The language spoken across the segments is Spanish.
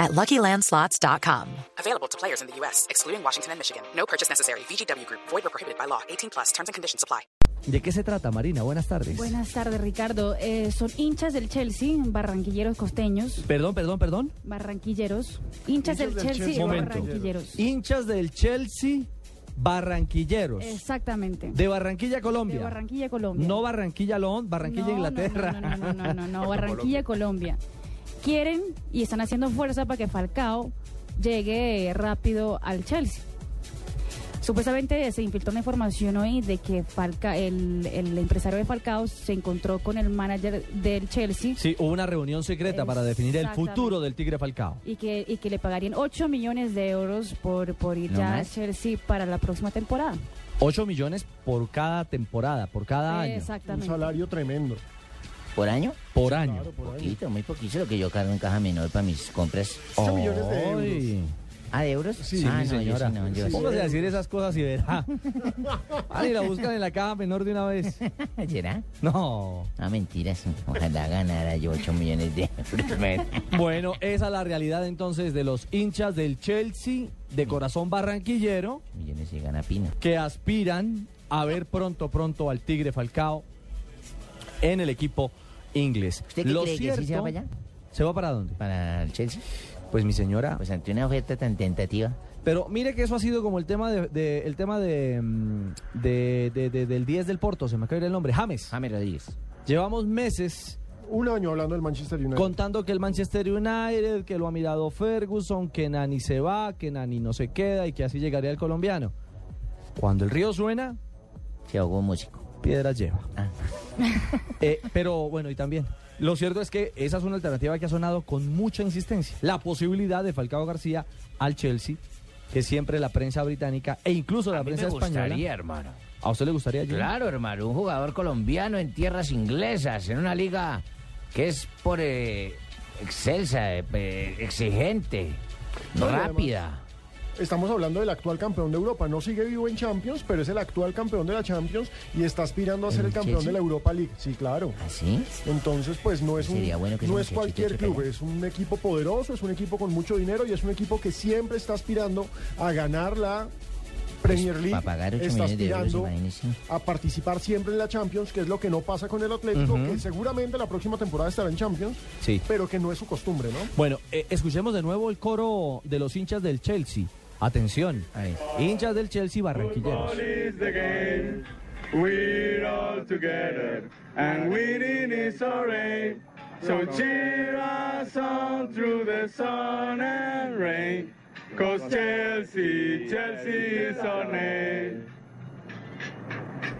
at LuckyLandSlots.com. Available to players in the U.S., excluding Washington and Michigan. No purchase necessary. VGW Group. Void or prohibited by law. 18 plus. Terms and conditions apply. ¿De qué se trata, Marina? Buenas tardes. Buenas tardes, Ricardo. Eh, son hinchas del Chelsea, barranquilleros costeños. Perdón, perdón, perdón. Barranquilleros. Hinchas del, Chelsea, barranquilleros. Hinchas del Chelsea, barranquilleros. Exactamente. De Barranquilla, Colombia. De Barranquilla, Colombia. No Barranquilla, Lon, Barranquilla, No, no, Inglaterra. No, no, no, no, no, no, Barranquilla, Colombia. Quieren y están haciendo fuerza para que Falcao llegue rápido al Chelsea. Supuestamente se infiltró una información hoy de que Falca, el, el empresario de Falcao se encontró con el manager del Chelsea Sí, hubo una reunión secreta para definir el futuro del Tigre Falcao. y que, y que le pagarían 8 millones de euros por, por ir ¿No ya a Chelsea para la próxima temporada. 8 millones por cada temporada, por cada año. Un Exactamente. salario tremendo. ¿Por año? Por año. Claro, por año. Poquito, muy poquito lo que yo cargo en caja menor para mis compras. 8 millones de euros. ¿Ah, de euros? Sí, ah, mi no, señora. Yo sí, no, yo sí. Póngase a decir esas cosas y verá. Ah, y la buscan en la caja menor de una vez. ¿Será? No. Ah, mentiras. Ojalá ganara yo 8 millones de euros. Bueno, esa es la realidad entonces de los hinchas del Chelsea de corazón barranquillero millones se gana Pina. que aspiran a ver pronto, pronto al Tigre Falcao en el equipo inglés. ¿Usted qué Lo cree que sí se va cierto- para allá? ¿Se va para dónde? ¿Para el Chelsea? Pues mi señora. Pues ante una oferta tan tentativa. Pero mire que eso ha sido como el tema de, de- el tema de, mm, de- de- de- del 10 del Porto, se me acaba de ir el nombre, James. James Rodríguez. Llevamos meses Un año hablando del Manchester United. contando que el Manchester United, que lo ha mirado Ferguson, que Nani se va, que Nani no se queda y que así llegaría el colombiano. Cuando el río suena, Se ahogó músico. Piedras lleva. Ah. Eh, pero bueno, y también, lo cierto es que esa es una alternativa que ha sonado con mucha insistencia. La posibilidad de Falcao García al Chelsea, que siempre la prensa británica e incluso la A mí prensa me española. gustaría, hermano. ¿A usted le gustaría? Jimmy? Claro, hermano, un jugador colombiano en tierras inglesas, en una liga que es por eh, excelsa, eh, exigente, No, rápida. Estamos hablando del actual campeón de Europa. No sigue vivo en Champions, pero es el actual campeón de la Champions y está aspirando a ser ¿En el campeón Chelsea? de la Europa League. Sí, claro. ¿Así? Entonces, pues no es un, bueno no es cualquier club, es un equipo poderoso, es un equipo con mucho dinero y es un equipo que siempre está aspirando a ganar la Premier League. para pagar 8 está millones de euros, aspirando a participar siempre en la Champions, que es lo que no pasa con el Atlético, que seguramente la próxima temporada estará en Champions, Sí. pero que no es su costumbre, ¿no? Bueno, eh, escuchemos de nuevo el coro de los hinchas del Chelsea. Atención, Ahí. hinchas del Chelsea barranquilleros. We're all together, and winning is. So cheer us on through the sun and rain. Cause Chelsea, Chelsea is our name.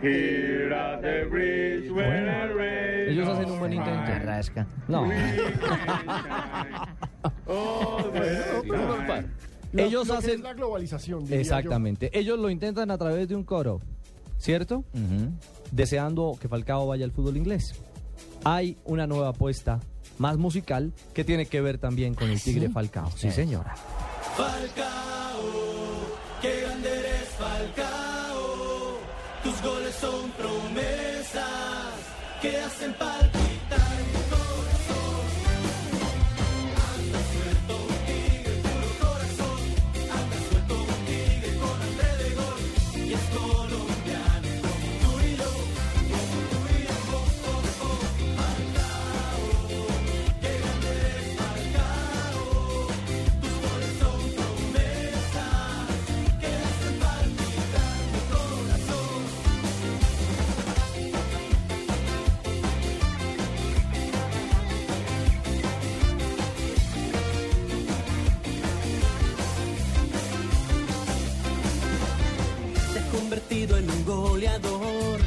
Here at the bridge where the rain. Ellos hacen un buen intento. Carrasca. No. Lo- Ellos lo que hacen- es la globalización. diría yo. exactamente. Ellos lo intentan a través de un coro, ¿cierto? Deseando que Falcao vaya al fútbol inglés. Hay una nueva apuesta más musical que tiene que ver también con el Tigre Falcao. Sí, señora. se goleador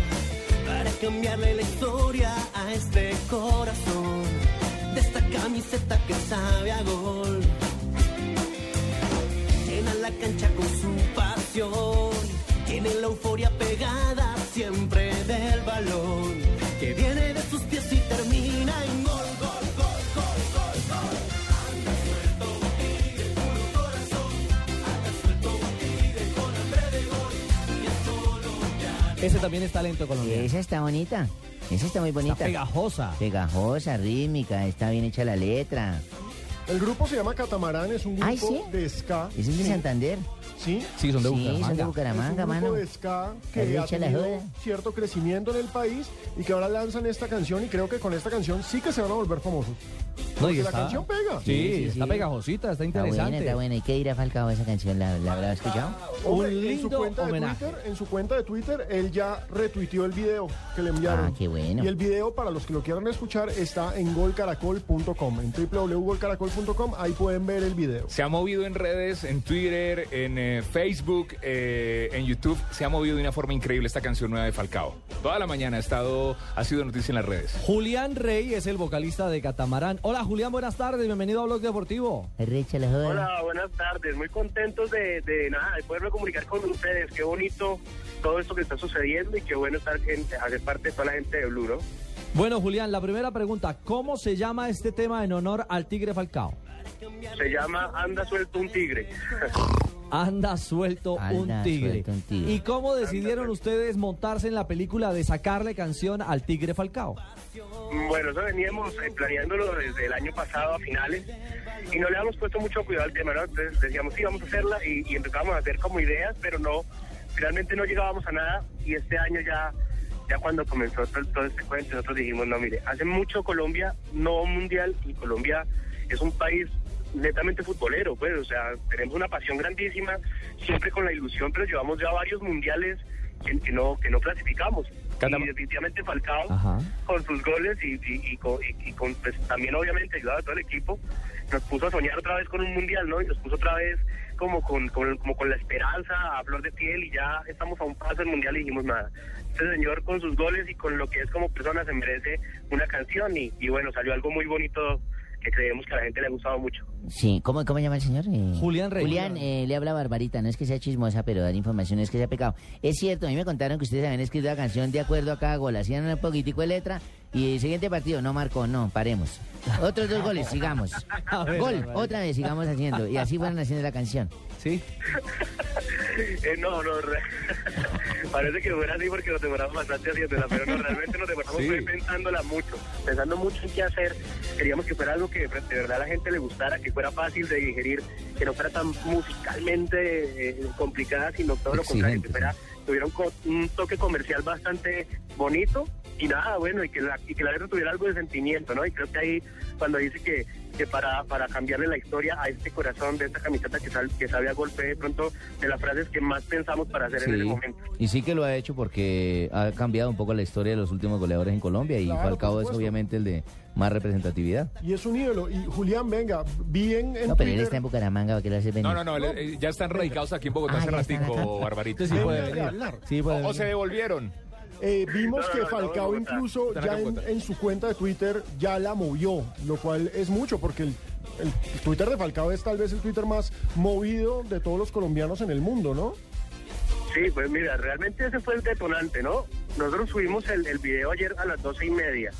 para cambiarle la historia a este corazón de esta camiseta que sabe a gol. Llena la cancha con su pasión, tiene la euforia pegada siempre del balón, Ese también es talento colombiano. Esa está bonita. Esa está muy bonita. Está pegajosa. Pegajosa, rítmica, está bien hecha la letra. El grupo se llama Catamarán, es un grupo Ay, ¿sí? de ska. ¿Es el de Sí, Santander? Sí. Sí, son de Sí, Bucaramanga. son de Es Bucaramanga, un grupo mano. de ska que ha tenido cierto crecimiento en el país y que ahora lanzan esta canción y creo que con esta canción sí que se van a volver famosos. No, y la canción pega. Sí, Sí, sí, está sí. pegajosita, está Está buena, interesante. está buena. ¿Y qué dirá Falcao esa canción? ¿La, la habrá escuchado? Hombre, Un en su lindo cuenta homenaje. de Twitter, en su cuenta de Twitter, él ya retuiteó el video que le enviaron. Ah, qué bueno. Y el video, para los que lo quieran escuchar, está en golcaracol.com, en www.golcaracol.com, ahí pueden ver el video. Se ha movido en redes, en Twitter, en eh, Facebook, eh, en YouTube. Se ha movido de una forma increíble esta canción nueva de Falcao. Toda la mañana ha estado, ha sido noticia en las redes. Julián Rey es el vocalista de Catamarán. Hola Julián, buenas tardes, bienvenido a Blog Deportivo. Hola, buenas tardes. Muy contentos de, de nada, de poderme comunicar con ustedes. Qué bonito todo esto que está sucediendo y qué bueno estar en, hacer parte de toda la gente de Blue, ¿no? Bueno Julián, la primera pregunta, ¿cómo se llama este tema en honor al Tigre Falcao? Se llama Anda suelto un tigre. Anda suelto, Anda un, tigre. suelto un tigre. ¿Y cómo decidieron ustedes montarse en la película de sacarle canción al Tigre Falcao? Bueno, eso veníamos eh, planeándolo desde el año pasado a finales y no le habíamos puesto mucho cuidado al tema, ¿no? Entonces decíamos, sí, vamos a hacerla y, y empezábamos a hacer como ideas, pero no, finalmente no llegábamos a nada y este año ya, ya cuando comenzó todo, todo este cuento, nosotros dijimos, no, mire, hace mucho Colombia, no mundial, y Colombia es un país netamente futbolero, pues, o sea, tenemos una pasión grandísima, siempre con la ilusión, pero llevamos ya varios mundiales que, que no que no clasificamos. Y definitivamente Falcao Ajá. con sus goles y, y- y con, y- y con, pues, también obviamente ayudado a todo el equipo, nos puso a soñar otra vez con un mundial, ¿no? Y nos puso otra vez como con, con- como con la esperanza a flor de piel y ya estamos a un paso del mundial y dijimos nada. Este señor con sus goles y con lo que es como persona se merece una canción y, y bueno, salió algo muy bonito que creemos que a la gente le ha gustado mucho. Sí, ¿cómo, cómo llama el señor? Eh, Julián Rey. Julián, eh, le habla Barbarita, no es que sea chismosa, pero dar información es que sea pecado. Es cierto, a mí me contaron que ustedes habían escrito la canción de acuerdo a cada gol, hacían un poquitico de letra y el siguiente partido no marcó, no, paremos. Otros dos goles, sigamos. Ver, Gol, otra vez, sigamos haciendo. Y así fueron haciendo la canción. ¿Sí? Eh, no, no, re- parece que fuera así porque nos demoramos bastante haciéndola, pero no, realmente nos demoramos Sí. pensándola mucho, pensando mucho en qué hacer. Queríamos que fuera algo que de verdad a la gente le gustara, que fuera fácil de digerir, que no fuera tan musicalmente eh, complicada, sino todo lo contrario, que fuera, tuviera un, co- un toque comercial bastante bonito y nada, bueno, y que la, y que la letra tuviera algo de sentimiento, ¿no? Y creo que ahí, cuando dice que, que para, para cambiarle la historia a este corazón de esta camiseta que, sal- que sabe a golpe, de pronto de las frases que más pensamos para hacer en ese momento. y sí que lo ha hecho porque ha cambiado un poco la historia de los últimos goleadores en Colombia y Claro, Falcao por es obviamente el de más representatividad. Y es un ídolo. Y Julián, venga, vi en, No, pero él está en Bucaramanga, ¿qué le hace venir? No, no, no, le- eh, ya están radicados aquí en Bogotá Ah, hace ratico. Barbarita. Sí, puede a venir. Sí, O, se devolvieron. Eh, vimos No, no, que Falcao incluso ya en su cuenta de Twitter ya la movió, lo cual es mucho porque el, el Twitter de Falcao es tal vez el Twitter más movido de todos los colombianos en el mundo, ¿no? Sí, pues mira, realmente ese fue el detonante, ¿no? Nosotros subimos el, el video ayer a las doce y media.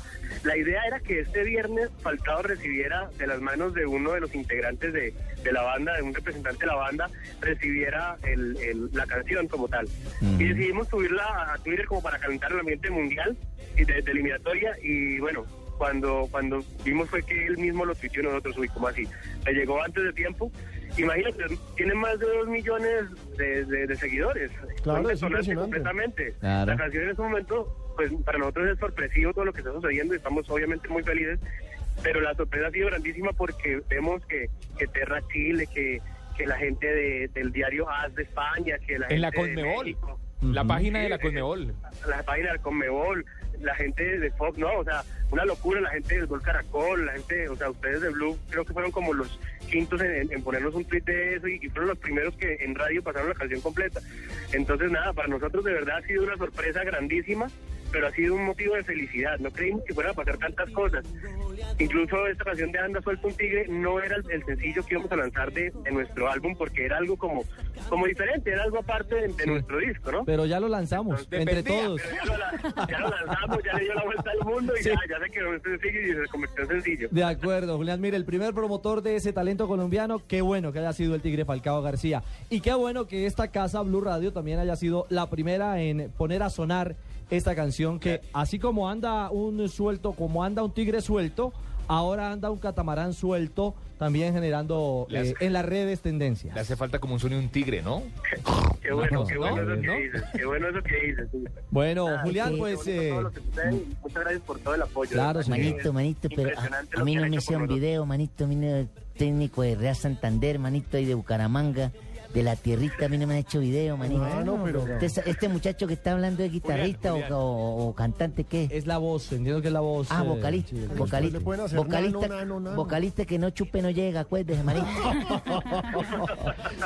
La idea era que este viernes Falcao recibiera de las manos de uno de los integrantes de, de la banda, de un representante de la banda, recibiera el- el- la canción como tal. Y decidimos subirla a Twitter como para calentar el ambiente mundial y de, de eliminatoria y bueno, cuando cuando vimos fue que él mismo lo tuiteó y nosotros uy, como así? Le llegó antes de tiempo. Imagínate, tiene más de dos millones de, de- de seguidores. Claro, es completamente. Claro. La canción en este momento, pues para nosotros es sorpresivo todo lo que está sucediendo y estamos obviamente muy felices, pero la sorpresa ha sido grandísima porque vemos que, que Terra Chile, que, que la gente de- del diario AS de España, que la En la gente de Conmebol. México, La página de la eh, Conmebol. la página del Conmebol, la gente de Fox, ¿no? O sea, una locura, la gente del Gol Caracol, la gente, o sea, ustedes de Blue, creo que fueron como los quintos en, en- ponernos un tweet de eso y fueron los primeros que en radio pasaron la canción completa. Entonces, nada, para nosotros de verdad ha sido una sorpresa grandísima, pero ha sido un motivo de felicidad. No creímos que fueran a pasar tantas cosas. Incluso esta canción de Anda Suelto un Tigre no era el, el sencillo que íbamos a lanzar de, de nuestro álbum porque era algo como, como diferente, era algo aparte de, de nuestro disco, ¿no? Pero ya lo lanzamos, entre todos. Ya, lo, la- ya lo lanzamos, ya le dio la vuelta al mundo y Sí. ya, ya se quedó en sencillo y se convirtió en sencillo. De acuerdo, Julián, mire, el primer promotor de ese talento colombiano, qué bueno que haya sido el Tigre Falcao García. Y qué bueno que esta casa, Blue Radio, también haya sido la primera en poner a sonar esta canción que, así como anda un suelto, como anda un tigre suelto, ahora anda un catamarán suelto, también generando hace- eh, en las redes tendencias. Le hace falta como un sonido de un tigre, ¿no? Qué bueno, No, qué bueno no, eso que ¿no? dices, qué bueno eso que dices. sí. Bueno, Ah, Julián, sí, pues... eh, muchas gracias por todo el apoyo. Claro, Manito, manito, pero a, impresionante a mí no me hicieron video, manito, a mí no, técnico de Real Santander, manito, y de Bucaramanga, de la tierrita, a mí no me han hecho video, manito. Pero- Este, este muchacho que está hablando es guitarrista Julián, o- O, o cantante, ¿qué? es la voz, entiendo que es la voz... Ah, eh, vocalista, sí, vocalista, le pueden hacer vocalista, nano, nano, nano. vocalista que no chupe no llega, acuérdese, manito.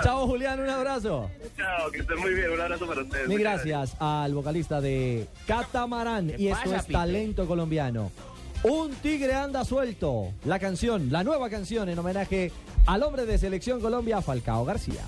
Chao, Julián, un abrazo. Chao, que estén muy bien. Un abrazo para ustedes. Mil gracias al vocalista de Catamarán. ¿Qué Y esto pasa, es talento colombiano. Un tigre anda suelto. La canción, la nueva canción en homenaje al hombre de Selección Colombia, Falcao García.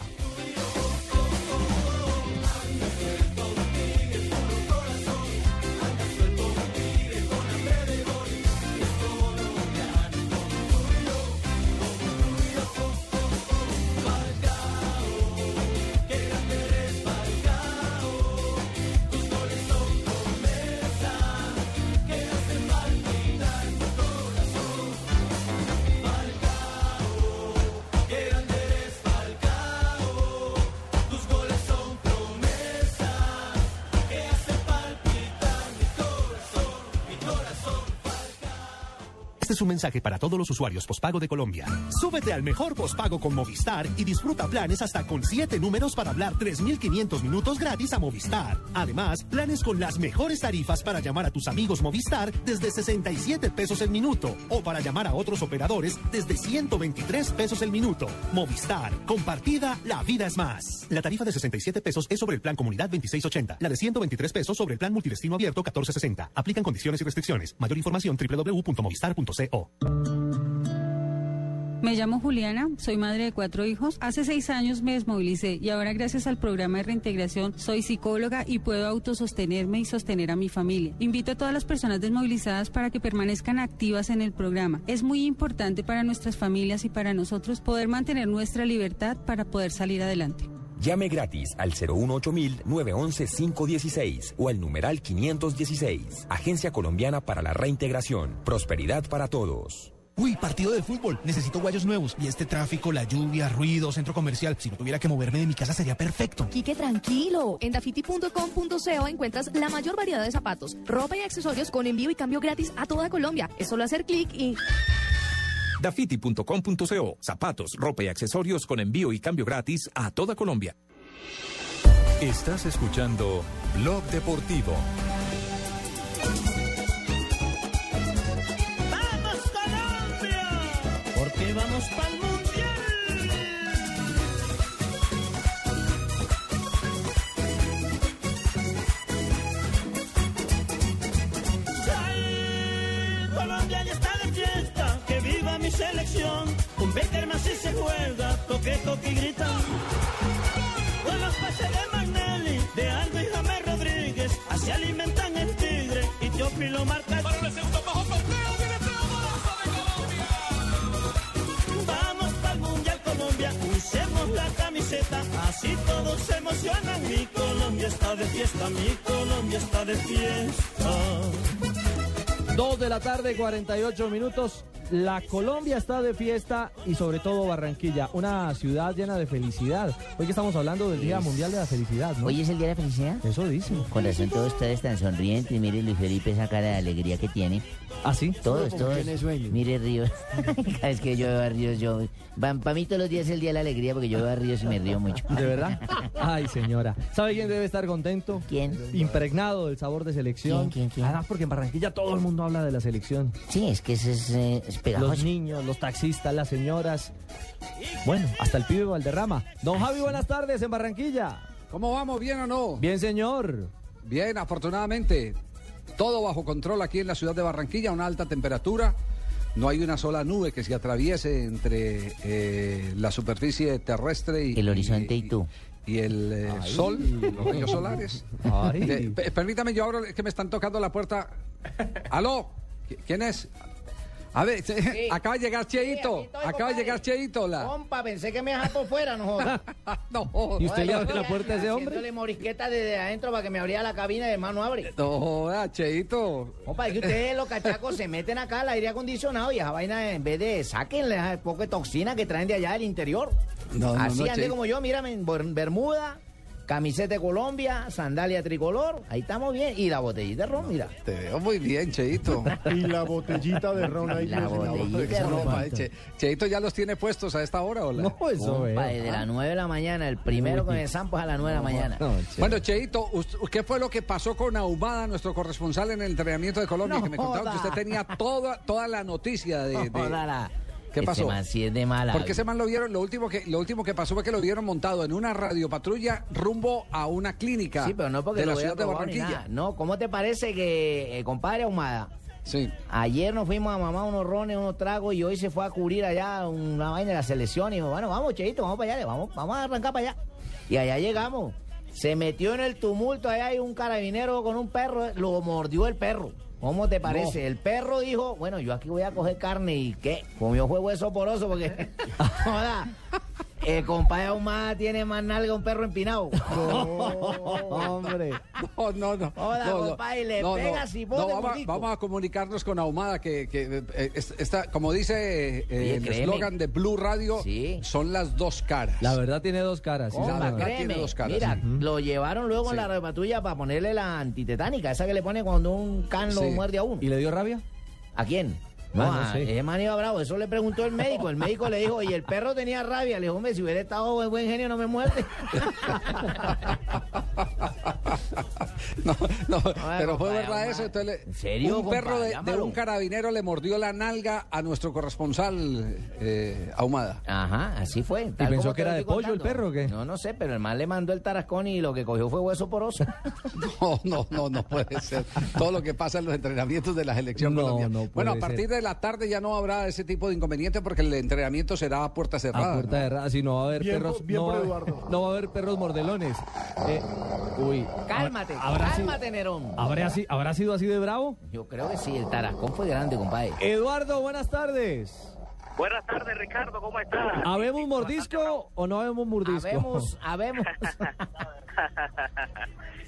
Es un mensaje para todos los usuarios pospago de Colombia. Súbete al mejor pospago con Movistar y disfruta planes hasta con 7 números para hablar 3.500 minutos gratis a Movistar. Además, planes con las mejores tarifas para llamar a tus amigos Movistar desde 67 pesos el minuto o para llamar a otros operadores desde 123 pesos el minuto. Movistar, compartida, la vida es más. La tarifa de 67 pesos es sobre el plan Comunidad 2680. La de 123 pesos sobre el plan Multidestino Abierto 1460. Aplican condiciones y restricciones. Mayor información www.movistar.co. Me llamo Juliana, soy madre de cuatro hijos. Hace seis años me desmovilicé y ahora gracias al programa de reintegración soy psicóloga y puedo autosostenerme y sostener a mi familia. Invito a todas las personas desmovilizadas para que permanezcan activas en el programa. Es muy importante para nuestras familias y para nosotros poder mantener nuestra libertad para poder salir adelante. Llame gratis al 018-911-516 o al numeral 516. Agencia Colombiana para la Reintegración. Prosperidad para todos. Uy, partido de fútbol. Necesito guayos nuevos. Y este tráfico, la lluvia, ruido, centro comercial. Si no tuviera que moverme de mi casa sería perfecto. Quique, tranquilo. En dafiti.com.co encuentras la mayor variedad de zapatos, ropa y accesorios con envío y cambio gratis a toda Colombia. Es solo hacer clic y... Dafiti.com.co. Zapatos, ropa y accesorios con envío y cambio gratis a toda Colombia. Estás escuchando Blog Deportivo. ¡Vamos Colombia! Porque vamos para mi selección. Un Becker más si se juega, toque, toque y grita. Con los pases de Magnelli, de Aldo y James Rodríguez, así alimentan el tigre y Teófilo marca. Para el segundo bajo viene Vamos para el Mundial Colombia, usemos la camiseta, así todos se emocionan. Mi Colombia está de fiesta, mi Colombia está de fiesta. Dos de la tarde, 48 minutos. La Colombia está de fiesta y sobre todo Barranquilla, una ciudad llena de felicidad. Hoy que estamos hablando del Día Es- Mundial de la Felicidad, ¿no? ¿Hoy es el día de la felicidad? Eso dice. Con razón todos ustedes tan sonrientes. Mire Luis Felipe esa cara de alegría que tiene. ¿Ah, sí? Todos, todos. tiene sueño. Mire Ríos. Cada vez que yo veo a Ríos, yo... Para mí todos los días es el día de la alegría porque yo veo a Ríos y me río mucho. ¿De verdad? Ay, señora. ¿Sabe quién debe estar contento? ¿Quién? Impregnado del sabor de selección. ¿Quién, quién, quién? Además, porque en Barranquilla todo el mundo habla de la selección. Sí, es que ese es, eh, es pegajoso. Los niños, los taxistas, las señoras. Bueno, hasta el pibe Valderrama. Don Javi, buenas tardes en Barranquilla. ¿Cómo vamos? ¿Bien o no? Bien, señor. Bien, afortunadamente. Todo bajo control aquí en la ciudad de Barranquilla, una alta temperatura. no hay una sola nube que se atraviese entre eh, la superficie terrestre y El horizonte y tú. y el eh, Ay. sol, los rayos solares. Ay. De- pe- permítame, yo abro, es que me están tocando la puerta. ¿Aló? ¿Qui- ¿Quién es? A ver, acaba de llegar Cheito. acaba de llegar Cheito. La... Compa, pensé que me dejaba por fuera, no jodas. no. ¿Y usted le abre la puerta a ese hombre? Haciéndole morisqueta desde adentro para que me abriera la cabina y hermano abre. No joda, Cheito. Compa, es que ustedes los cachacos se meten acá al aire acondicionado y esa vaina en vez de sáquenle ese poco de toxina que traen de allá del interior. No, no, Así no, andé Cheito. como yo, mírame, en ber- bermuda, camiseta de Colombia, sandalia tricolor, ahí estamos bien. Y la botellita de ron, mira. Te veo muy bien, Cheito. Y la botellita de ron ahí. La botellita de ron. No, Che- Cheito ya los tiene puestos a esta hora, ¿o No, eso veo. desde las 9 de la mañana, el primero que me zampo es a las 9 de la mañana. No, che. Bueno, Cheito, ¿qué fue lo que pasó con Ahumada, nuestro corresponsal en el entrenamiento de Colombia? No que me contaba que usted tenía toda, toda la noticia de... de- la- ¿Qué Ese pasó? man sí es de mala. Porque ese man lo vieron, lo último que lo último que pasó fue que lo vieron montado en una radiopatrulla rumbo a una clínica Sí, pero no porque de la ciudad de Barranquilla. No, ¿cómo te parece que, eh, compadre Ahumada? Sí. Ayer nos fuimos a mamar unos rones, unos tragos y hoy se fue a cubrir allá una vaina de la selección y dijo, bueno, vamos, Cheito, vamos para allá, vamos, vamos a arrancar para allá. Y allá llegamos. Se metió en el tumulto, allá hay un carabinero con un perro, lo mordió el perro. ¿Cómo te parece? No. El perro dijo, bueno, yo aquí voy a coger carne y ¿qué? Comió fue hueso poroso porque, el compadre Ahumada tiene más nalga que un perro empinado. Hombre. No, no, no. Joda, no, no. compadre, le No, no. pega si No, pone vamos, a comunicarnos con Ahumada, que, que, eh, es- está, como dice eh, Oye, el eslogan de Blue Radio, Sí. son las dos caras. La verdad tiene dos caras. sí, Compa, la verdad créeme, tiene dos caras. Mira, lo llevaron luego en Sí. la repatrulla para ponerle la antitetánica, esa que le pone cuando un can lo Sí. muerde a uno. ¿Y le dio rabia? ¿A quién? No, Ah, no sé. ese man iba bravo, eso le preguntó el médico. El médico le dijo, y el perro tenía rabia. Le dijo, hombre, si hubiera estado de buen genio no me muerde. No, no, pero fue verdad eso. Entonces, le- ¿En serio, un perro de, un carabinero le mordió la nalga a nuestro corresponsal eh, Ahumada. Ajá, así fue. tal pensó que era de pollo el perro o qué? No, no sé, pero el man le mandó el tarascón y lo que cogió fue hueso poroso. No, no, no, no puede ser. Todo lo que pasa en los entrenamientos de la selección No, colombiana. no puede bueno, a ser. partir de la tarde ya no habrá ese tipo de inconveniente porque el entrenamiento será a puerta cerrada. A puerta ¿no? cerrada, si no va a haber Bien perros. bien no, por va, Eduardo. no va a haber perros mordelones. Eh, uy. cálmate, ¿Habrá sido- cálmate, Nerón. ¿Habrá, si- ¿Habrá sido así de bravo? Yo creo que sí, el tarascón fue grande, compadre. Eduardo, buenas tardes. Buenas tardes, Ricardo, ¿cómo estás? ¿Habemos mordisco o no habemos mordisco? Habemos, habemos.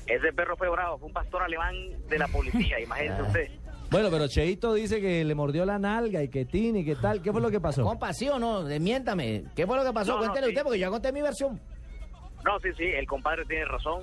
Ese perro fue bravo, fue un pastor alemán de la policía, imagínese usted. Bueno, pero Cheito dice que le mordió la nalga y que tin y que tal. ¿Qué fue lo que pasó? Compa, ¿sí o no? Desmiéntame. ¿Qué fue lo que pasó? No, no, Cuéntele sí. usted, porque yo ya conté mi versión. No, sí, sí, el compadre tiene razón.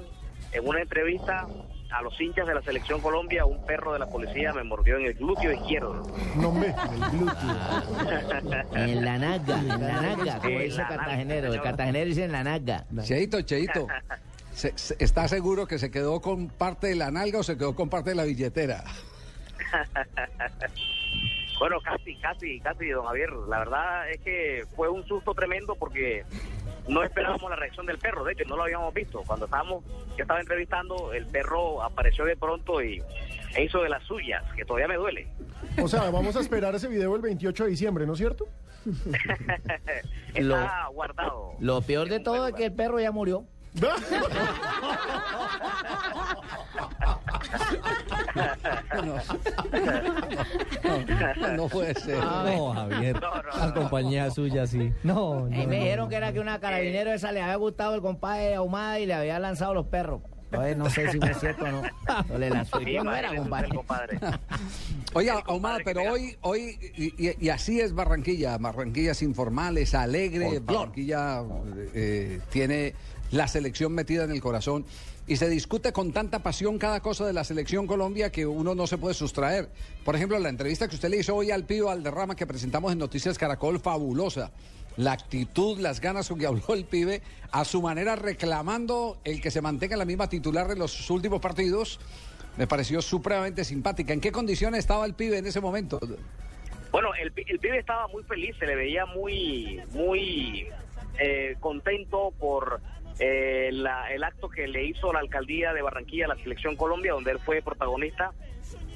En una entrevista a los hinchas de la selección Colombia, un perro de la policía me mordió en el glúteo izquierdo. No me, el glúteo. En la naga, en la naga, como dice cartagenero. El cartagenero dice en la naga. Cheito, Cheito. se- se- ¿Está seguro que se quedó con parte de la nalga o se quedó con parte de la billetera? Bueno, casi, casi, casi, don Javier. La verdad es que fue un susto tremendo porque no esperábamos la reacción del perro. De hecho, no lo habíamos visto. Cuando estábamos, yo estaba entrevistando, el perro apareció de pronto y e hizo de las suyas, que todavía me duele. O sea, vamos a esperar ese video el 28 de diciembre, ¿no es cierto? Está Lo- guardado. Lo peor de todo es que el perro ya murió. No, no puede ser. No, Javier. No, no, La no. compañía suya sí. No, Ahí no, me no, dijeron no. que era que una carabinero esa le había gustado el compadre Ahumada y le había lanzado los perros. Entonces no sé si fue cierto o no. Pero le lanzó. Sí, ¿Y no era, compadre? compadre. Oye, El Ahumada, compadre que pero hoy, hoy y, y- y así es Barranquilla. Barranquilla es informal, es alegre. Barranquilla eh, tiene la selección metida en el corazón. Y se discute con tanta pasión cada cosa de la selección Colombia que uno no se puede sustraer. Por ejemplo, la entrevista que usted le hizo hoy al Pío Alderrama que presentamos en Noticias Caracol, fabulosa. La actitud, las ganas con que habló el pibe, a su manera reclamando el que se mantenga la misma titular de los últimos partidos, me pareció supremamente simpática. ¿En qué condiciones estaba el pibe en ese momento? Bueno, el, el pibe estaba muy feliz, se le veía muy, muy eh, contento por eh, la- el acto que le hizo la alcaldía de Barranquilla a la Selección Colombia, donde él fue protagonista.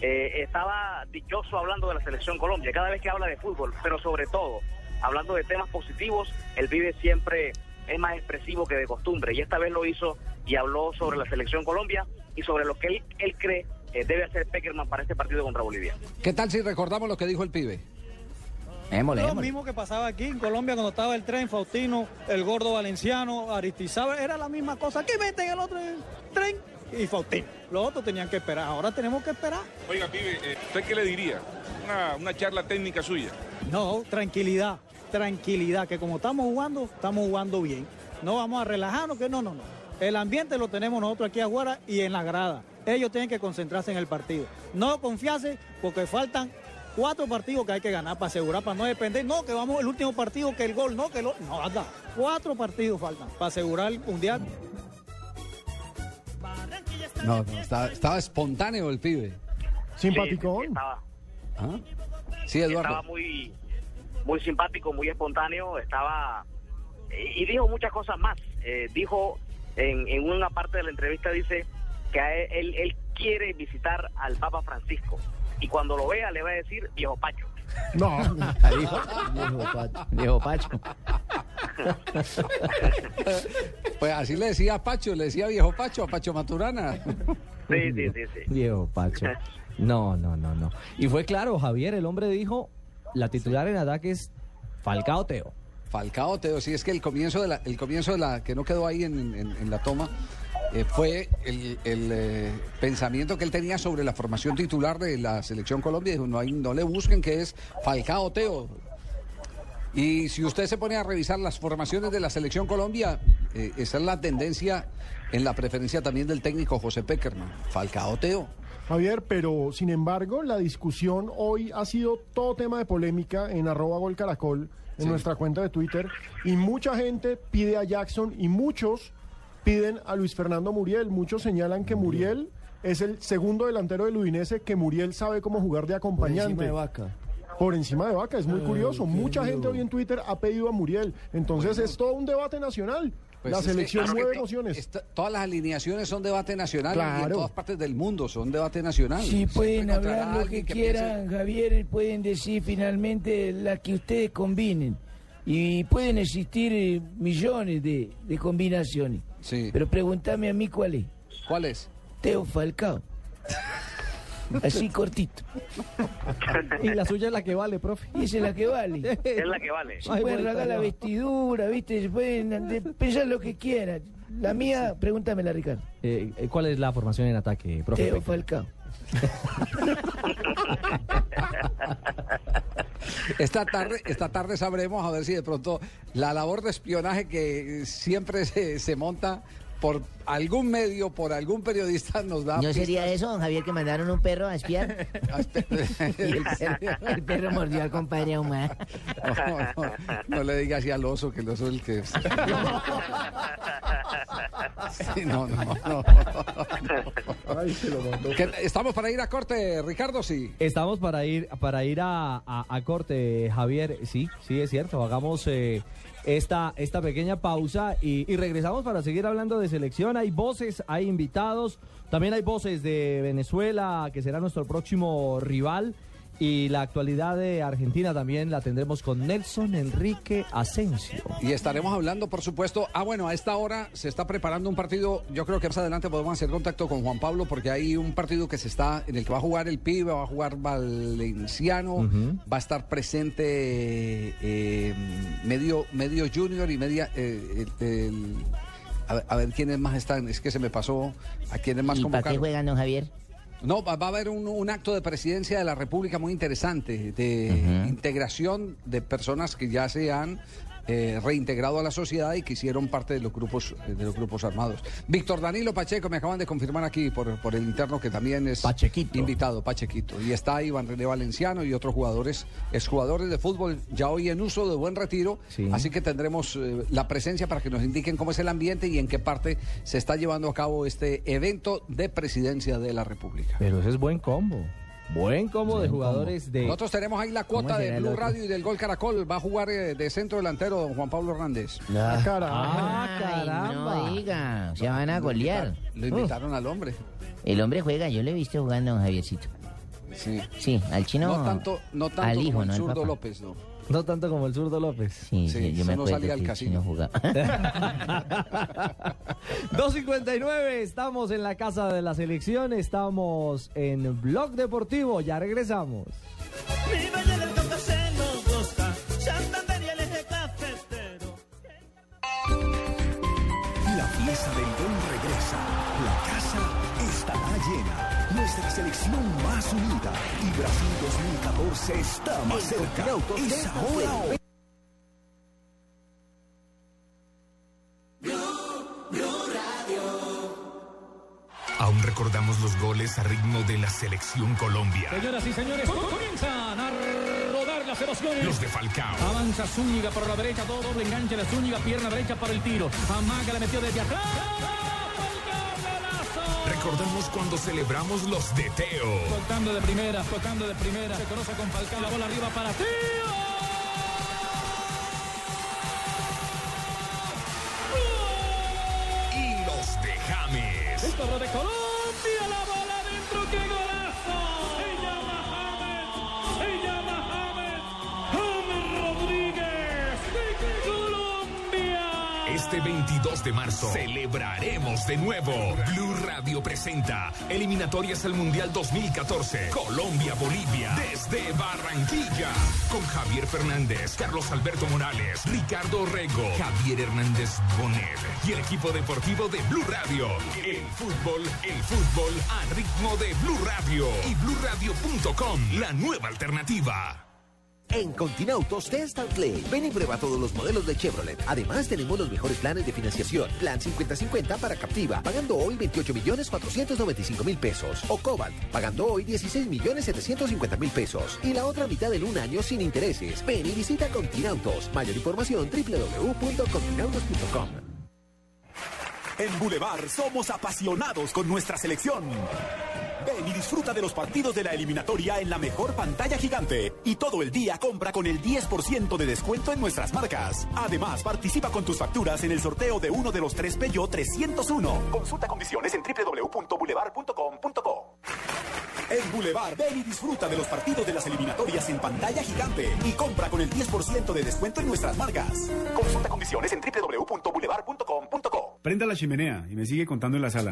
eh, estaba dichoso hablando de la selección Colombia, cada vez que habla de fútbol, pero sobre todo, hablando de temas positivos, el pibe siempre es más expresivo que de costumbre, y esta vez lo hizo y habló sobre la selección Colombia y sobre lo que él, él cree eh, debe hacer Peckerman para este partido contra Bolivia. ¿Qué tal si recordamos lo que dijo el pibe? Lo mismo que pasaba aquí en Colombia cuando estaba el tren, Faustino, el gordo valenciano, Aristizábal, era la misma cosa. Aquí meten el otro tren y Faustino. Los otros tenían que esperar, ahora tenemos que esperar. Oiga, pibe, eh, ¿usted qué le diría? Una, una charla técnica suya. No, tranquilidad, tranquilidad, que como estamos jugando, estamos jugando bien. No vamos a relajarnos, que no, no, no. El ambiente lo tenemos nosotros aquí afuera y en la grada. Ellos tienen que concentrarse en el partido. No confiarse porque faltan cuatro partidos que hay que ganar para asegurar, para no depender. No, que vamos el último partido, que el gol, no, que lo. No, anda. Cuatro partidos faltan para asegurar el mundial. No, no, estaba, estaba espontáneo el pibe. Simpaticón. Sí, estaba, ¿Ah? Sí, Eduardo. estaba muy, muy simpático, muy espontáneo, estaba y y dijo muchas cosas más. Eh, dijo en, en una parte de la entrevista dice que a él, él, él quiere visitar al Papa Francisco y cuando lo vea le va a decir viejo Pacho. No. Dijo, viejo Pacho. Viejo Pacho. Pues así le decía a Pacho, le decía viejo Pacho, a Pacho Maturana. Sí, sí, sí, sí. Viejo Pacho. No, no, no, no. Y fue claro, Javier, el hombre dijo, la titular en ataque es Falcao Teo. Falcao Teo, sí, es que el comienzo de la, el comienzo de la, que no quedó ahí en, en- en la toma, eh, fue el, el, eh, pensamiento que él tenía sobre la formación titular de la selección Colombia. Dijo, no, hay- no le busquen que es Falcao Teo. Y si usted se pone a revisar las formaciones de la selección Colombia, eh, esa es la tendencia en la preferencia también del técnico José Peckerman. Falcao Teo. Javier, pero sin embargo, la discusión hoy ha sido todo tema de polémica en arroba gol caracol, en Sí. nuestra cuenta de Twitter, y mucha gente pide a Jackson y muchos piden a Luis Fernando Muriel. Muchos señalan que Muriel es el segundo delantero del Udinese, que Muriel sabe cómo jugar de acompañante. Por encima de Vaca, es muy Ay, curioso. Mucha gente hoy en Twitter ha pedido a Muriel. Entonces es todo un debate nacional. Pues la selección es que mueve to- emociones. esta- todas las alineaciones son debate nacional y en Claro. todas partes del mundo son debate nacional. Sí, Siempre pueden hablar lo que piense- quieran, Javier, pueden decir finalmente la que ustedes combinen. Y pueden existir eh, millones de, de combinaciones. Sí. Pero pregúntame a mí cuál es. ¿Cuál es? Teo Falcao. Así cortito. Y la suya es la que vale, profe. Y esa es la que vale. Es la que vale. Se pueden vuelta rasgar la vestidura, ¿viste? Se pueden de- pensar lo que quieran. La mía, pregúntamela, Ricardo. Eh, eh, ¿Cuál es la formación en ataque, profe? Teo? Falcao. Esta tarde, esta tarde sabremos a ver si de pronto la labor de espionaje que siempre se, se monta por algún medio, por algún periodista nos da. ¿No sería eso, don Javier, que mandaron un perro a espiar? y el perro, el perro mordió al compadre Ahumada. No, no, no le diga así al oso, que el oso es el que... Sí, no, no, no. Que ¿Estamos para ir a corte, Ricardo? Sí. Estamos para ir para ir a, a- a corte, Javier. Sí, sí, es cierto. Hagamos eh, esta, esta pequeña pausa y, y regresamos para seguir hablando de selección. Hay voces, hay invitados. También hay voces de Venezuela, que será nuestro próximo rival. Y la actualidad de Argentina también la tendremos con Nelson Enrique Asensio. Y estaremos hablando, por supuesto. Ah, bueno, a esta hora se está preparando un partido. Yo creo que más adelante podemos hacer contacto con Juan Pablo porque hay un partido que se está en el que va a jugar el pibe, va a jugar Valenciano, va a estar presente eh, medio medio junior y media. eh, el- el- a, ver- a ver quiénes más están. Es que se me pasó a quiénes más ¿Y para qué juegan, don Javier? No, va, va a haber un, un acto de presidencia de la República muy interesante, de integración de personas que ya se han eh, reintegrado a la sociedad y que hicieron parte de los grupos eh, de los grupos armados. Víctor Danilo Pacheco me acaban de confirmar aquí por, por el interno que también es invitado, Pachequito. Y está Iván René Valenciano y otros jugadores, exjugadores de fútbol ya hoy en uso de buen retiro. Así que tendremos eh, la presencia para que nos indiquen cómo es el ambiente y en qué parte se está llevando a cabo este evento de presidencia de la República. Pero ese es buen combo. Buen combo de jugadores de... Nosotros tenemos ahí la cuota ¿Cómo de Blue? Radio y del Gol Caracol. Va a jugar eh, de centro delantero don Juan Pablo Hernández. Ah, Ay, caramba. no diga, se van a golear. Lo invitaron al hombre. El hombre juega, yo lo he visto jugando a don Javiercito. Sí. Sí, al chino. No tanto, no tanto al hijo, como el no al zurdo. López, no. No tanto como el zurdo López. Sí, Sí, sí, yo me no salía al casino. chino jugaba. 2.59, estamos en la casa de la selección, estamos en Blog Deportivo, ya regresamos. Llena. Nuestra selección más unida. Y Brasil 2014 está más cerca. Es ahora. Aún recordamos los goles a ritmo de la selección Colombia. Señoras y señores, comienzan a rodar las emociones. Los de Falcao. Avanza Zúñiga por la derecha, todo doble enganche de Zúñiga, pierna derecha para el tiro. Amaga le metió desde atrás. Recordamos cuando celebramos los de Teo. Tocando de primera, tocando de primera. Se conoce con Falcao, la bola arriba para los de James. El de Colombia, de marzo celebraremos de nuevo. Blue Radio presenta Eliminatorias al Mundial 2014. Colombia-Bolivia. Desde Barranquilla. Con Javier Fernández, Carlos Alberto Morales, Ricardo Rego, Javier Hernández Bonet y el equipo deportivo de Blue Radio. El fútbol, el fútbol a ritmo de Blue Radio. Y BlueRadio.com, la nueva alternativa. En Continautos Test and Play. Ven y prueba todos los modelos de Chevrolet. Además, tenemos los mejores planes de financiación. Plan 50-50 para Captiva, pagando hoy 28 millones 495 mil pesos. O Cobalt, pagando hoy 16 millones 750 mil pesos. Y la otra mitad en un año sin intereses. Ven y visita Continautos. Mayor información www.continautos.com. En Boulevard somos apasionados con nuestra selección. Ven y disfruta de los partidos de la eliminatoria en la mejor pantalla gigante. Y todo el día compra con el 10% de descuento en nuestras marcas. Además, participa con tus facturas en el sorteo de uno de los tres Peugeot 301. Consulta condiciones en www.boulevard.com.co. En Boulevard, ven y disfruta de los partidos de las eliminatorias en pantalla gigante. Y compra con el 10% de descuento en nuestras marcas. Consulta condiciones en www.boulevard.com.co. Prenda la chimenea y me sigue contando en la sala.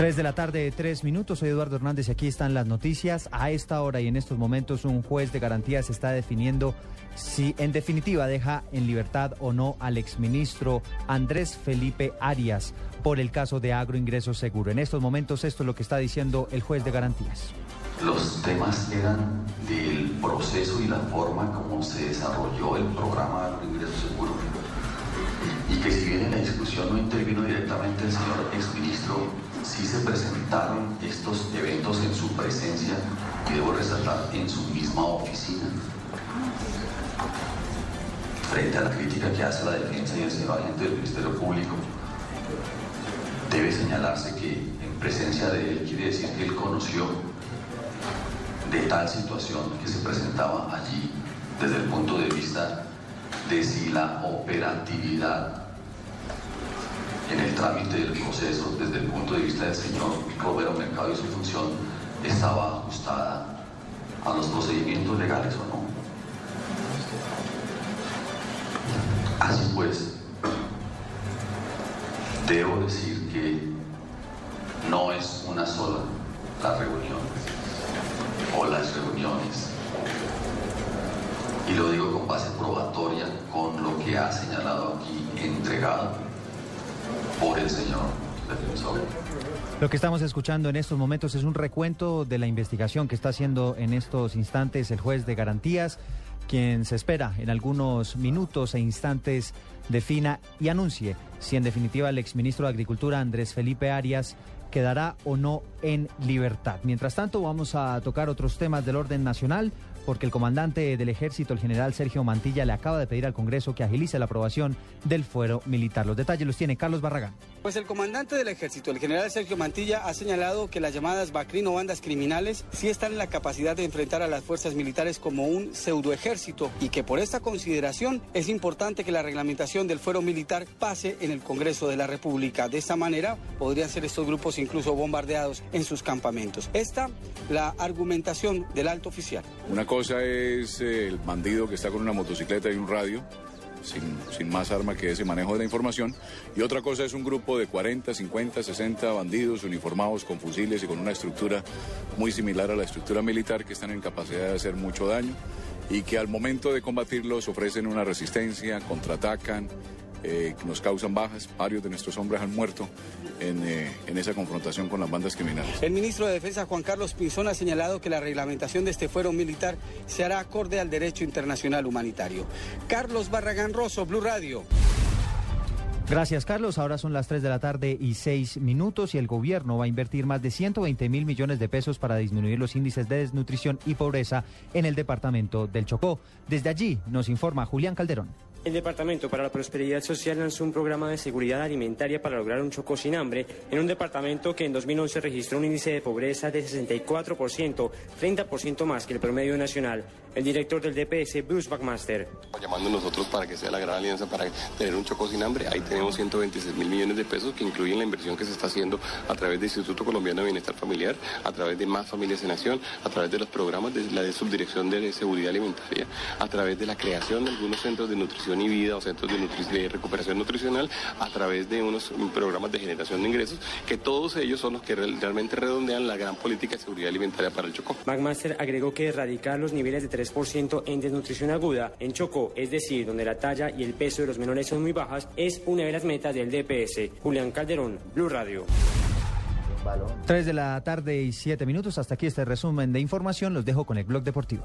3 de la tarde, tres minutos. Soy Eduardo Hernández y aquí están las noticias. A esta hora y en estos momentos un juez de garantías está definiendo si en definitiva deja en libertad o no al exministro Andrés Felipe Arias por el caso de agroingreso seguro. En estos momentos esto es lo que está diciendo el juez de garantías. Los temas eran del proceso y la forma como se desarrolló el programa de agroingreso seguro y que si bien en la discusión no intervino directamente el señor exministro, sí se presentaron estos eventos en su presencia y debo resaltar en su misma oficina. Frente a la crítica que hace la defensa y el señor agente del Ministerio Público, debe señalarse que en presencia de él quiere decir que él conoció de tal situación que se presentaba allí desde el punto de vista de si la operatividad en el trámite del proceso desde el punto de vista del señor Mercado mercado y su función estaba ajustada a los procedimientos legales o no. Así pues, debo decir que no es una sola la reunión o las reuniones. Y lo digo con base probatoria con lo que ha señalado aquí entregado por el señor defensor. Lo que estamos escuchando en estos momentos es un recuento de la investigación que está haciendo en estos instantes el juez de garantías, quien se espera en algunos minutos e instantes defina y anuncie si en definitiva el exministro de Agricultura Andrés Felipe Arias quedará o no en libertad. Mientras tanto, vamos a tocar otros temas del orden nacional, porque el comandante del ejército, el general Sergio Mantilla, le acaba de pedir al Congreso que agilice la aprobación del fuero militar. Los detalles los tiene Carlos Barragán. Pues el comandante del ejército, el general Sergio Mantilla, ha señalado que las llamadas BACRIN o bandas criminales sí están en la capacidad de enfrentar a las fuerzas militares como un pseudoejército y que por esta consideración es importante que la reglamentación del fuero militar pase en el Congreso de la República. De esta manera podrían ser estos grupos incluso bombardeados en sus campamentos. Esta, la argumentación del alto oficial. Una cosa es eh, el bandido que está con una motocicleta y un radio, sin, sin más arma que ese manejo de la información, y otra cosa es un grupo de 40, 50, 60 bandidos uniformados con fusiles y con una estructura muy similar a la estructura militar que están en capacidad de hacer mucho daño y que al momento de combatirlos ofrecen una resistencia, contraatacan, eh, nos causan bajas. Varios de nuestros hombres han muerto en, eh, en esa confrontación con las bandas criminales. El ministro de Defensa, Juan Carlos Pinzón, ha señalado que la reglamentación de este fuero militar se hará acorde al derecho internacional humanitario. Carlos Barragán Rosso, Blue Radio. Gracias, Carlos. Ahora son las 3 de la tarde y 6 minutos y el gobierno va a invertir más de 120 mil millones de pesos para disminuir los índices de desnutrición y pobreza en el departamento del Chocó. Desde allí nos informa Julián Calderón. El Departamento para la Prosperidad Social lanzó un programa de seguridad alimentaria para lograr un Chocó sin hambre en un departamento que en 2011 registró un índice de pobreza de 64%, 30% más que el promedio nacional. El director del DPS, Bruce Backmaster. llamando nosotros para que sea la gran alianza para tener un Chocó sin hambre. Ahí tenemos 126 mil millones de pesos que incluyen la inversión que se está haciendo a través del Instituto Colombiano de Bienestar Familiar, a través de Más Familias en Acción, a través de los programas de la de Subdirección de Seguridad Alimentaria, a través de la creación de algunos centros de nutrición y vida o centros de, nutri- de recuperación nutricional, a través de unos programas de generación de ingresos, que todos ellos son los que real- realmente redondean la gran política de seguridad alimentaria para el Chocó. Backmaster agregó que erradicar los niveles de 3% en desnutrición aguda en Chocó, es decir, donde la talla y el peso de los menores son muy bajas, es una de las metas del DPS. Julián Calderón, Blue Radio. 3 de la tarde y 7 minutos. Hasta aquí este resumen de información. Los dejo con el blog deportivo.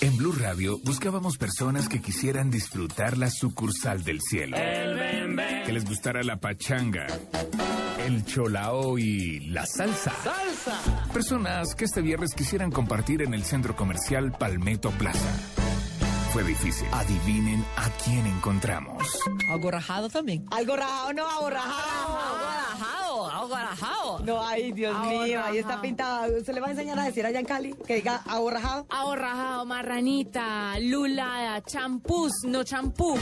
En Blue Radio buscábamos personas que quisieran disfrutar la sucursal del cielo. Que les gustara la pachanga, el cholao y la salsa. ¡Salsa! Personas que este viernes quisieran compartir en el centro comercial Palmetto Plaza. Fue difícil. Adivinen a quién encontramos. Algo rajado también. Algo rajado, no, algo rajado. Algo rajado, algo rajado. No, ay, Dios Algo mío, ahí está pintado. ¿Usted le va a enseñar a decir allá en Cali que diga ahorrajado? Ahorrajado, marranita, lulada, champús, no champú.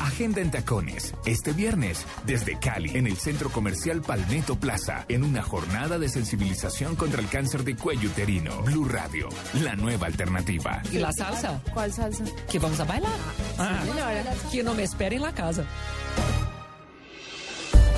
Agenda en tacones, este viernes, desde Cali, en el centro comercial Palmetto Plaza, en una jornada de sensibilización contra el cáncer de cuello uterino. Blue Radio, la nueva alternativa. ¿Y la salsa? ¿Cuál salsa? Que vamos a bailar. Ah. Que no me espere en la casa.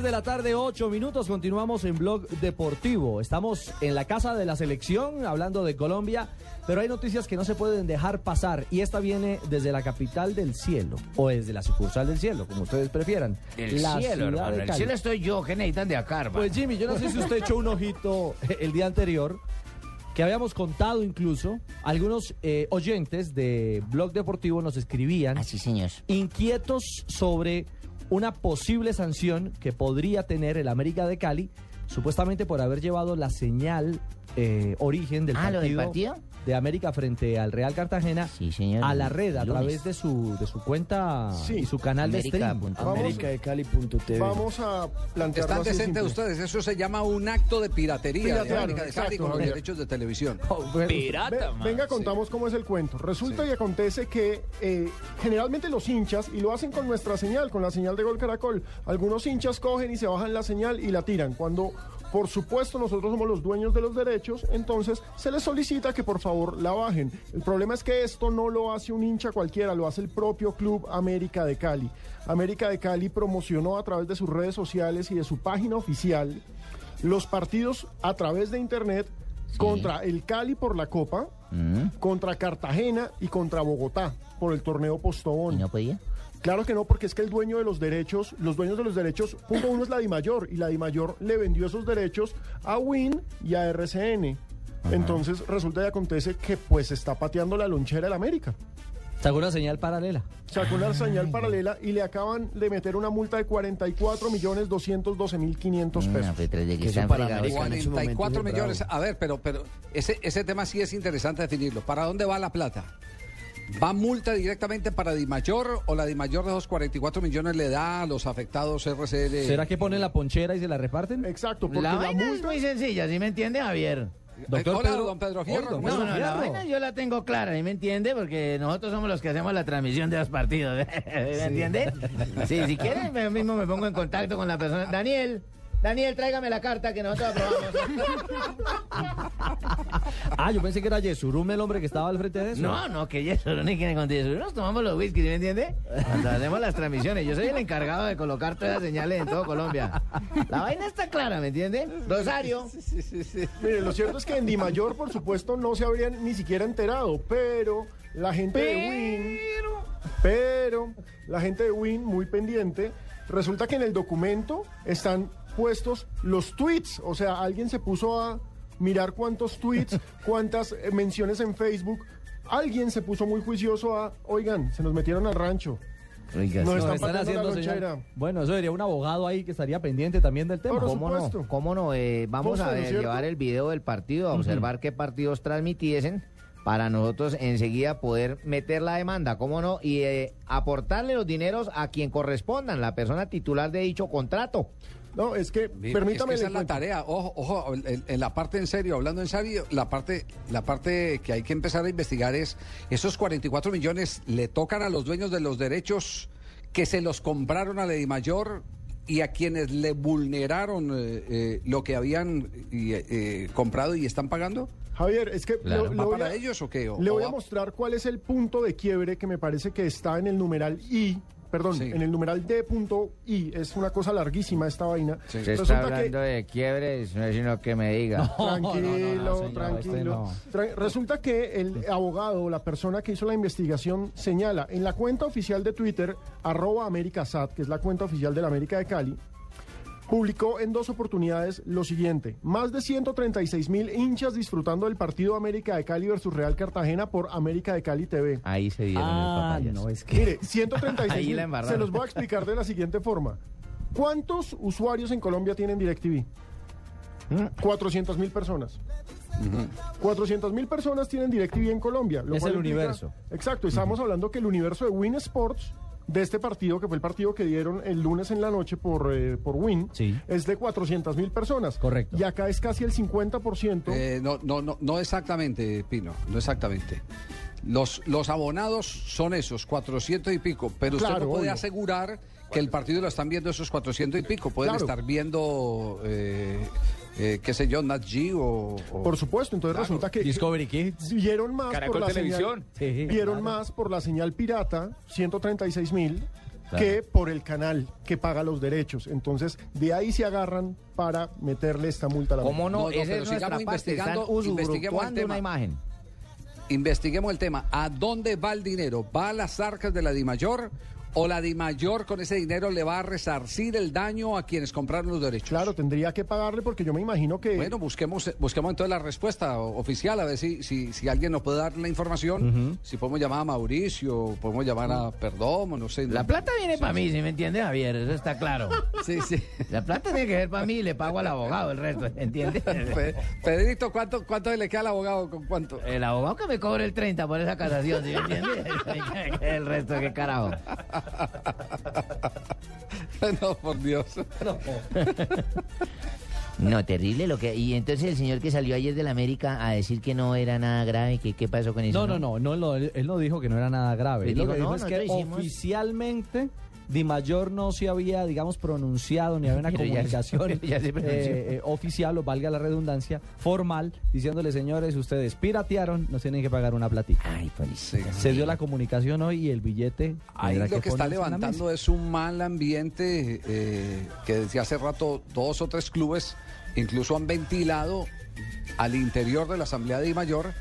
3 de la tarde, 8 minutos. Continuamos en Blog Deportivo. Estamos en la casa de la selección, hablando de Colombia, pero hay noticias que no se pueden dejar pasar. Y esta viene desde la capital del cielo, o desde la sucursal del cielo, como ustedes prefieran. El la cielo, hermano. El cielo estoy yo. ¿Qué necesitan de acá, hermano? Pues Jimmy, yo no sé si usted echó un ojito el día anterior, que habíamos contado incluso, algunos eh, oyentes de Blog Deportivo nos escribían inquietos sobre una posible sanción que podría tener el América de Cali, supuestamente por haber llevado la señal eh, origen del Ah, ¿lo del partido, partido? De América frente al Real Cartagena a la red a lunes. través de su, de su cuenta Sí. y su canal de stream. Vamos a plantear Están decentes ustedes, eso se llama un acto de piratería, de Piratería, América de Cali con los derechos de televisión. Ve- venga, contamos cómo es el cuento. Resulta y acontece que eh, generalmente los hinchas, y lo hacen con nuestra señal, con la señal de Gol Caracol, algunos hinchas cogen y se bajan la señal y la tiran. Cuando, por supuesto, nosotros somos los dueños de los derechos, entonces se les solicita que por favor la bajen. El problema es que esto no lo hace un hincha cualquiera, lo hace el propio Club América de Cali. América de Cali promocionó a través de sus redes sociales y de su página oficial los partidos a través de internet contra el Cali por la Copa, contra Cartagena y contra Bogotá por el torneo Postobón. no podía? Claro que no, porque es que el dueño de los derechos, los dueños de los derechos, punto uno es la DIMAYOR, y la DIMAYOR le vendió esos derechos a WIN y a RCN. Entonces resulta y acontece que pues está pateando la lonchera del América. Sacó una señal paralela. Sacó una señal paralela y le acaban de meter una multa de 44 millones 212 mil 500 Mm, pesos. pues, Que están para fregados. 44 millones. A ver, pero, pero ese, ese tema sí es interesante definirlo. ¿Para dónde va la plata? ¿Va multa directamente para Dimayor o la Dimayor de esos 44 millones le da a los afectados RCL? ¿Será que ponen la ponchera y se la reparten? Exacto, La vaina es muy sencilla, ¿sí me entiende, Javier? Doctor Hola, Pedro- don Pedro Fierro. Oiga, ¿cómo No, no, la vaina yo la tengo clara, ¿sí me entiende? Porque nosotros somos los que hacemos la transmisión de los partidos, ¿me entiende? Sí, si quieren, yo mismo me pongo en contacto con la persona. Daniel, Daniel, tráigame la carta que nosotros aprobamos. Ah, yo pensé que era Yesurum el hombre que estaba al frente de eso. No, no, que no ni quieren con eso. Nos tomamos los whisky, ¿sí me entiende? Cuando hacemos las transmisiones. Yo soy el encargado de colocar todas las señales en todo Colombia. La vaina está clara, ¿me entiende? Rosario. Mire, lo cierto es que en Dimayor, por supuesto, no se habrían ni siquiera enterado, pero la gente de Win, pero la gente de Win, muy pendiente, resulta que en el documento están puestos los tweets, o sea, alguien se puso a mirar cuántos tweets, cuántas eh, menciones en Facebook, alguien se puso muy juicioso a, oigan, se nos metieron al rancho. Oiga, están están haciendo señal. Bueno, eso sería un abogado ahí que estaría pendiente también del tema. Por ¿Cómo supuesto. no? ¿Cómo no? Eh, vamos a llevar el video del partido, a observar qué partidos transmitiesen para nosotros enseguida poder meter la demanda, ¿cómo no? Y eh, aportarle los dineros a quien correspondan, la persona titular de dicho contrato. No, es que, Mire, permítame es que esa es la tarea. Ojo, ojo, en, en la parte en serio, hablando en serio, la parte, la parte que hay que empezar a investigar es, esos 44 millones le tocan a los dueños de los derechos que se los compraron a Ley Mayor y a quienes le vulneraron eh, eh, lo que habían eh, eh, comprado y están pagando. Javier, es que Claro. lo- ¿Va lo voy para a- ellos o qué? ¿O- le o voy a mostrar cuál es el punto de quiebre que me parece que está en el numeral I, perdón, en el numeral D.I. Es una cosa larguísima esta vaina. Se está Resulta hablando de quiebres, no es sino que me diga. Tranquilo, señor, tranquilo. este. Tra- Resulta que el abogado, la persona que hizo la investigación, señala en la cuenta oficial de Twitter, arroba AmericaSat, que es la cuenta oficial de la América de Cali, publicó en dos oportunidades lo siguiente. Más de 136 mil hinchas disfrutando del partido América de Cali versus Real Cartagena por América de Cali TV. Ahí se dieron Ah, el no, es que... Mire, 136 Ahí mil. Se los voy a explicar de la siguiente forma. ¿Cuántos usuarios en Colombia tienen DirecTV? 400 mil personas. 400 mil personas tienen DirecTV en Colombia. lo Es cual el implica- universo. Exacto, estamos hablando que el universo de Win Sports, de este partido, que fue el partido que dieron el lunes en la noche por, eh, por Win, es de 400 mil personas. Correcto. Y acá es casi el 50%. Eh, no, no, no, no exactamente, Pino, no exactamente. Los, los abonados son esos, 400 y pico, pero usted Claro, no puede obvio. asegurar que el partido lo están viendo esos 400 y pico. Pueden Claro. estar viendo, eh, eh, qué sé yo, Nat Geo o... o- Por supuesto, entonces Claro. resulta que Discovery Kids. vieron más Caracol por la Televisión. señal, Sí, vieron claro. más por la señal pirata, 136 mil, Claro. que por el canal que paga los derechos. Entonces, de ahí se agarran para meterle esta multa a la ¿Cómo no? No, no, Esa pero es sigamos investigando, investiguemos el tema. una imagen. Investiguemos el tema. ¿A dónde va el dinero? ¿Va a las arcas de la DIMAYOR o la DIMAYOR con ese dinero le va a resarcir el daño a quienes compraron los derechos? Claro, tendría que pagarle porque yo me imagino que... Bueno, busquemos, busquemos entonces la respuesta oficial, a ver si, si, si alguien nos puede dar la información, si podemos llamar a Mauricio, podemos llamar a Perdomo, no sé. La plata viene para mí, ¿sí me entiende, Javier? Eso está claro. Sí, sí. La plata tiene que ver para mí y le pago al abogado el resto, ¿entiende? Pe- Pedrito, ¿cuánto, ¿cuánto le queda al abogado? ¿Con cuánto? El abogado que me cobre el 30 por esa casación, ¿sí me entiende? el resto, ¿qué carajo? No, por Dios. No, terrible lo que... Y entonces el señor que salió ayer de la América a decir que no era nada grave, ¿qué, qué pasó con eso? No, no, no, no, no, él, él no dijo que no era nada grave. Pues lo dijo, que dijo no, es que hicimos- oficialmente Di Mayor no se había, digamos, pronunciado ni había una comunicación ya se pronunció. eh, eh, oficial, o valga la redundancia, formal, diciéndole, señores, ustedes piratearon, nos tienen que pagar una platita. Ay, policía. Se dio la comunicación hoy y el billete. Ahí lo que está levantando es un mal ambiente eh, que desde hace rato dos o tres clubes incluso han ventilado al interior de la Asamblea de Mayor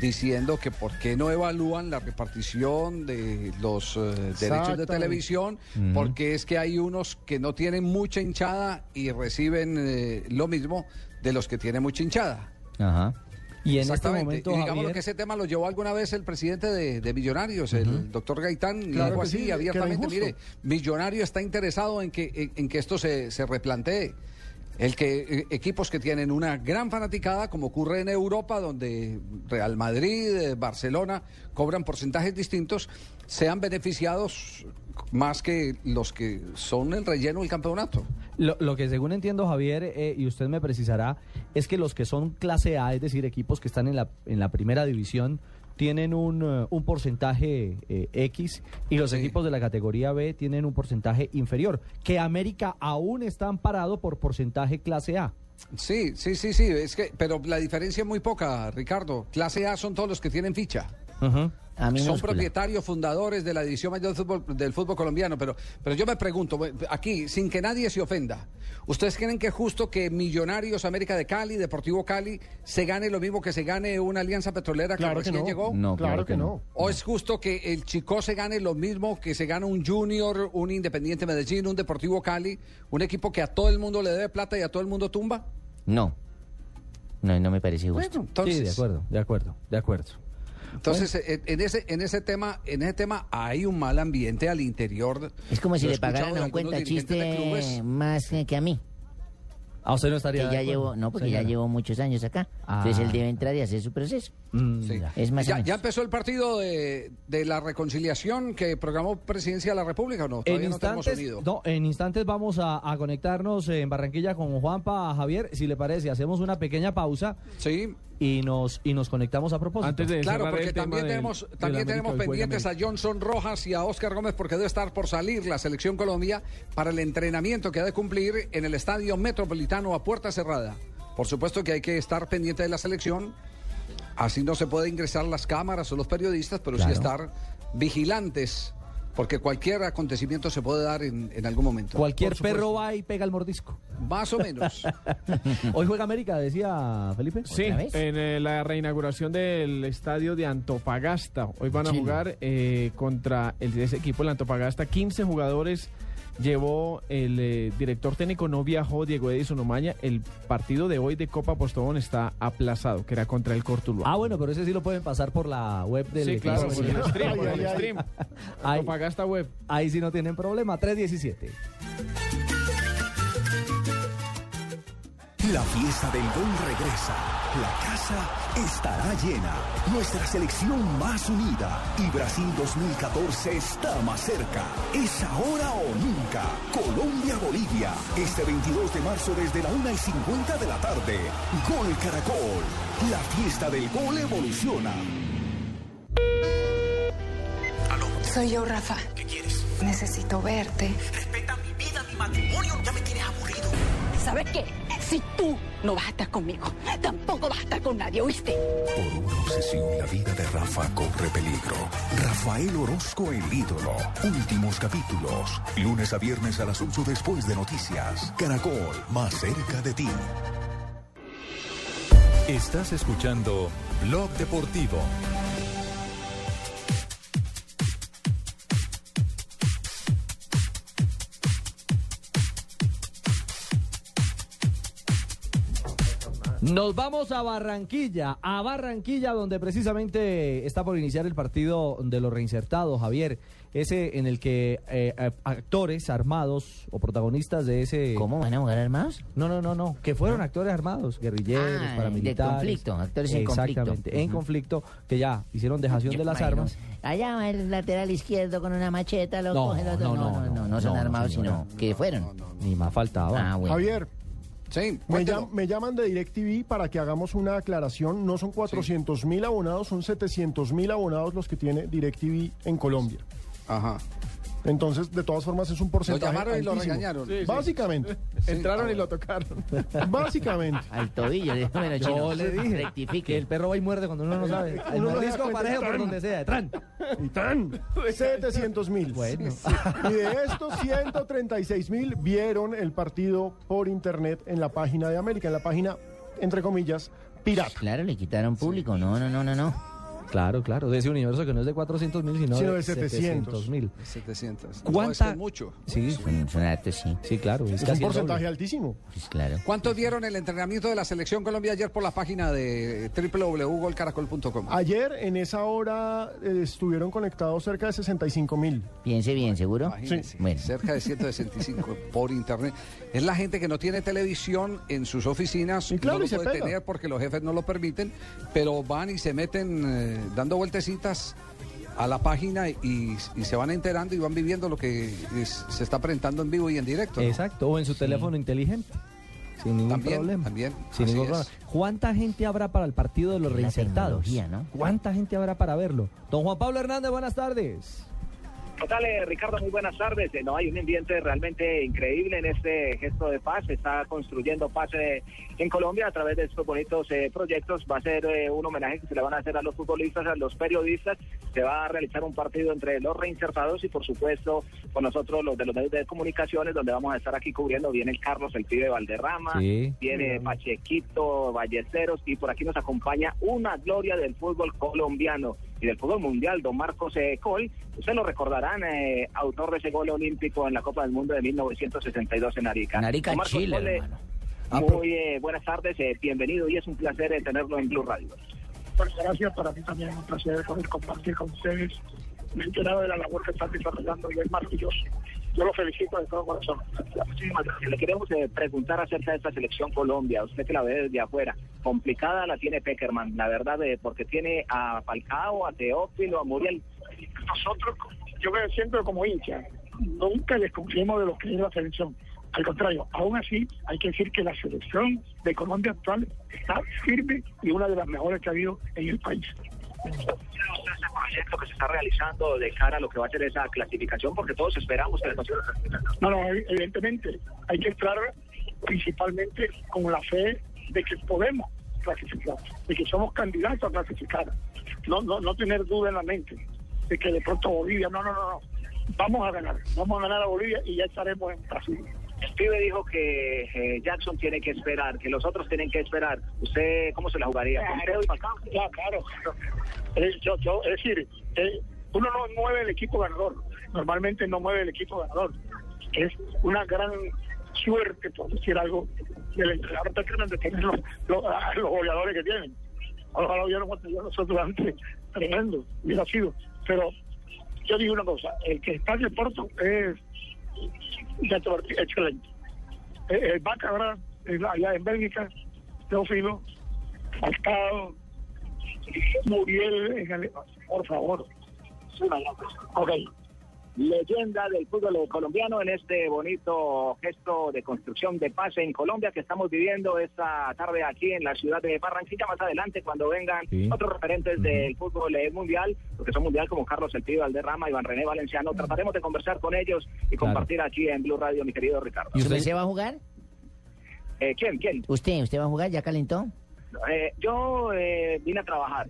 diciendo que por qué no evalúan la repartición de los eh, derechos de televisión, porque es que hay unos que no tienen mucha hinchada y reciben eh, lo mismo de los que tienen mucha hinchada. Ajá. Y en este momento, y digamos Javier, que ese tema lo llevó alguna vez el presidente de, de Millonarios, el doctor Gaitán, y Claro dijo así sí, abiertamente, mire, Millonario está interesado en que, en, en que esto se, se replantee. El que eh, equipos que tienen una gran fanaticada, como ocurre en Europa, donde Real Madrid, eh, Barcelona cobran porcentajes distintos, sean beneficiados más que los que son el relleno del campeonato. Lo, lo que según entiendo, Javier, eh, y usted me precisará, es que los que son clase A, es decir, equipos que están en la, en la primera división, tienen un, eh, un porcentaje eh, X y los equipos de la categoría B tienen un porcentaje inferior. Que América aún está amparado por porcentaje clase A. Sí, sí, sí, sí, es que, pero la diferencia es muy poca, Ricardo. Clase A son todos los que tienen ficha. A Son minúscula. propietarios, fundadores de la edición mayor del fútbol, del fútbol colombiano, pero, pero yo me pregunto, aquí, sin que nadie se ofenda, ¿ustedes creen que es justo que Millonarios, América de Cali, Deportivo Cali, se gane lo mismo que se gane una alianza petrolera que Claro que recién no. llegó? No, Claro claro que que no. no. ¿O es justo que el Chico se gane lo mismo que se gana un Junior, un Independiente Medellín, un Deportivo Cali, un equipo que a todo el mundo le debe plata y a todo el mundo tumba? No. No, no me parece justo. Bueno, entonces, sí, de acuerdo, de acuerdo, de acuerdo. Entonces eh, en ese en ese tema en ese tema hay un mal ambiente al interior. Es como si le pagaran a un cuenta chiste más que a mí. ¿A usted no estaría ya llevo, no, porque señora? ya llevo muchos años acá. Ah. Entonces él debe entrar y hacer su proceso. Mm, Sí. Es más o ya, menos. ya empezó el partido de, de la reconciliación que programó Presidencia de la República, ¿o ¿no? En Todavía no tenemos instantes, sonido. no, en instantes vamos a, a conectarnos en Barranquilla con Juanpa, Javier, si le parece, hacemos una pequeña pausa Sí, y nos y nos conectamos a propósito. Antes de claro, porque también tenemos, del también tenemos pendientes a. Johnson Rojas y a Oscar Gómez porque debe estar por salir la selección Colombia para el entrenamiento que ha de cumplir en el Estadio Metropolitano a puerta cerrada. Por supuesto que hay que estar pendiente de la selección. Así no se puede ingresar las cámaras o los periodistas, pero sí estar vigilantes, porque cualquier acontecimiento se puede dar en, en algún momento. Cualquier perro va y pega el mordisco. Más o menos. Hoy juega América, decía Felipe. Sí, en eh, la reinauguración del estadio de Antofagasta. Hoy van a jugar eh, contra el, ese equipo, el Antofagasta. 15 jugadores llevó el eh, director técnico, no viajó Diego Edison Omaña. El partido de hoy de Copa Postobón está aplazado, que era contra el Cortuluá. Ah, bueno, pero ese sí lo pueden pasar por la web del sí, claro, por el stream, por el stream. Ahí, web. ahí sí no tienen problema. 317. La fiesta del gol regresa. La casa estará llena. Nuestra selección más unida. Y Brasil 2014 está más cerca. Es ahora o nunca. Colombia-Bolivia. Este 22 de marzo desde la 1 y 50 de la tarde. Gol Caracol. La fiesta del gol evoluciona. Soy yo, Rafa. ¿Qué quieres? Necesito verte. Respeta mi vida, mi matrimonio. Ya me tienes aburrido. ¿Sabes qué? Si tú no vas a estar conmigo, tampoco vas a estar con nadie, ¿oíste? Por una obsesión, la vida de Rafa corre peligro. Rafael Orozco, el ídolo. Últimos capítulos. Lunes a viernes a las 8 después de noticias. Caracol, más cerca de ti. Estás escuchando Blog Deportivo. Nos vamos a Barranquilla, a Barranquilla donde precisamente está por iniciar el partido de los reinsertados, Javier, ese en el que eh, eh, actores armados o protagonistas de ese... ¿Cómo van a jugar armados? No, no, no, no, que fueron actores armados, guerrilleros, Ah, de paramilitares. conflicto, actores en conflicto. Exactamente, en conflicto, que ya hicieron dejación Yo de las armas. Allá va el lateral izquierdo con una macheta, lo No, coge el otro. no, No, no, no, no, no son no, armados, señora. sino que fueron. Ni más faltaba. Ah, bueno. Javier. Sí, me, llam- me llaman de DirecTV para que hagamos una aclaración. No son 400 mil abonados, son 700 mil abonados los que tiene DirecTV en Colombia. Ajá. Entonces, de todas formas, es un porcentaje. llamaron y lo regañaron. Sí, sí. Básicamente. Entraron y lo tocaron. Básicamente. Al tobillo, le dijo, bueno, Yo le dije rectifique. que el perro va y muerde cuando uno no sabe. El mordisco parejo por donde sea. ¡Tran! Y tan. 700 mil. Bueno. Y de estos 136 mil vieron el partido por internet en la página de América, en la página, entre comillas, pirata. Claro, le quitaron público. No, no, no, no, no. Claro, claro, de ese universo que no es de 400 mil, sino, Sino de de 700 mil. 700. ¿Cuánta- No, es mucho. Sí, Son, sí. sí, claro. Es, Es un casi porcentaje doble. altísimo. Pues claro. ¿Cuántos vieron el entrenamiento de la Selección Colombia ayer por la página de www.golcaracol.com? Ayer, en esa hora, eh, estuvieron conectados cerca de 65 mil. Piense bien, ¿seguro? Imagínense, Bueno. cerca de 165 por internet. Es la gente que no tiene televisión en sus oficinas, Y claro, no lo y puede tener porque los jefes no lo permiten, pero van y se meten eh, dando vueltecitas a la página y, y se van enterando y van viviendo lo que es- se está presentando en vivo y en directo. ¿no? Exacto, o en su teléfono inteligente. Sin ningún También, problema. también, Sin ningún problema. ¿Cuánta gente habrá para el partido de los La reinsertados? ¿no? ¿Cuánta gente habrá para verlo? Don Juan Pablo Hernández, buenas tardes. ¿Qué tal, eh, Ricardo? Muy buenas tardes. Eh, No, hay un ambiente realmente increíble en este gesto de paz. Se está construyendo paz eh, en Colombia a través de estos bonitos eh, proyectos. Va a ser eh, un homenaje que se le van a hacer a los futbolistas, a los periodistas. Se va a realizar un partido entre los reinsertados y, por supuesto, con nosotros los de los medios de comunicaciones, donde vamos a estar aquí cubriendo. Viene el Carlos, el pibe Valderrama, Sí. viene Pachequito, Ballesteros y por aquí nos acompaña una gloria del fútbol colombiano y del fútbol mundial, don Marcos eh, Col. Ustedes lo recordarán, eh, autor de ese gol olímpico en la Copa del Mundo de 1962 en Arica. En Arica, Chile, hermano. Muy eh, buenas tardes, eh, bienvenido y es un placer eh, tenerlo en Blue Radio. Pues gracias, para mí también es un placer poder compartir con ustedes. Me he enterado de la labor que están desarrollando y es maravilloso. Yo lo felicito de todo corazón. Muchísimas gracias. Le queremos eh, preguntar acerca de esta selección Colombia. Usted que la ve desde afuera, complicada la tiene Peckerman, la verdad, eh, porque tiene a Falcao, a Teófilo, a Muriel. Nosotros, yo me siento como hincha, nunca desconfiemos de lo que es la selección. Al contrario, aún así hay que decir que la selección de Colombia actual está firme y una de las mejores que ha habido en el país. Ese proyecto que se está realizando de cara a lo que va a ser esa clasificación? Porque todos esperamos que la. No, no, evidentemente hay que entrar principalmente con la fe de que podemos clasificar, de que somos candidatos a clasificar. No, no, no tener duda en la mente de que de pronto Bolivia, no, no, no, no. Vamos a ganar, vamos a ganar a Bolivia y ya estaremos en Brasil. El pibe dijo que eh, Jackson tiene que esperar, que los otros tienen que esperar. ¿Usted cómo se la jugaría? ¿Con Teo y Falcao? Ya, claro. Yo, yo, es decir, uno no mueve el equipo ganador. Normalmente no mueve el equipo ganador. Es una gran suerte, por decir algo, del entrenador de tener los, los, los goleadores que tienen. Ojalá hubiéramos tenido nosotros antes tremendo, hubiera sido. Pero yo digo una cosa, el que está en el Porto es excelente. El, el el- allá en Bélgica, Teófilo, Falcao, Muriel, en el- por favor. Ok. Leyenda del fútbol colombiano en este bonito gesto de construcción de paz en Colombia que estamos viviendo esta tarde aquí en la ciudad de Barranquilla. Más adelante, cuando vengan Sí. otros referentes del fútbol eh, mundial, porque son mundial como Carlos El Pibe Valderrama, Iván René Valenciano, trataremos de conversar con ellos y Claro. compartir aquí en Blue Radio, mi querido Ricardo. ¿Y usted se va a jugar? Eh, ¿Quién? ¿Quién? ¿Usted? ¿Usted va a jugar? ¿Ya calentó? Eh, yo eh, vine a trabajar.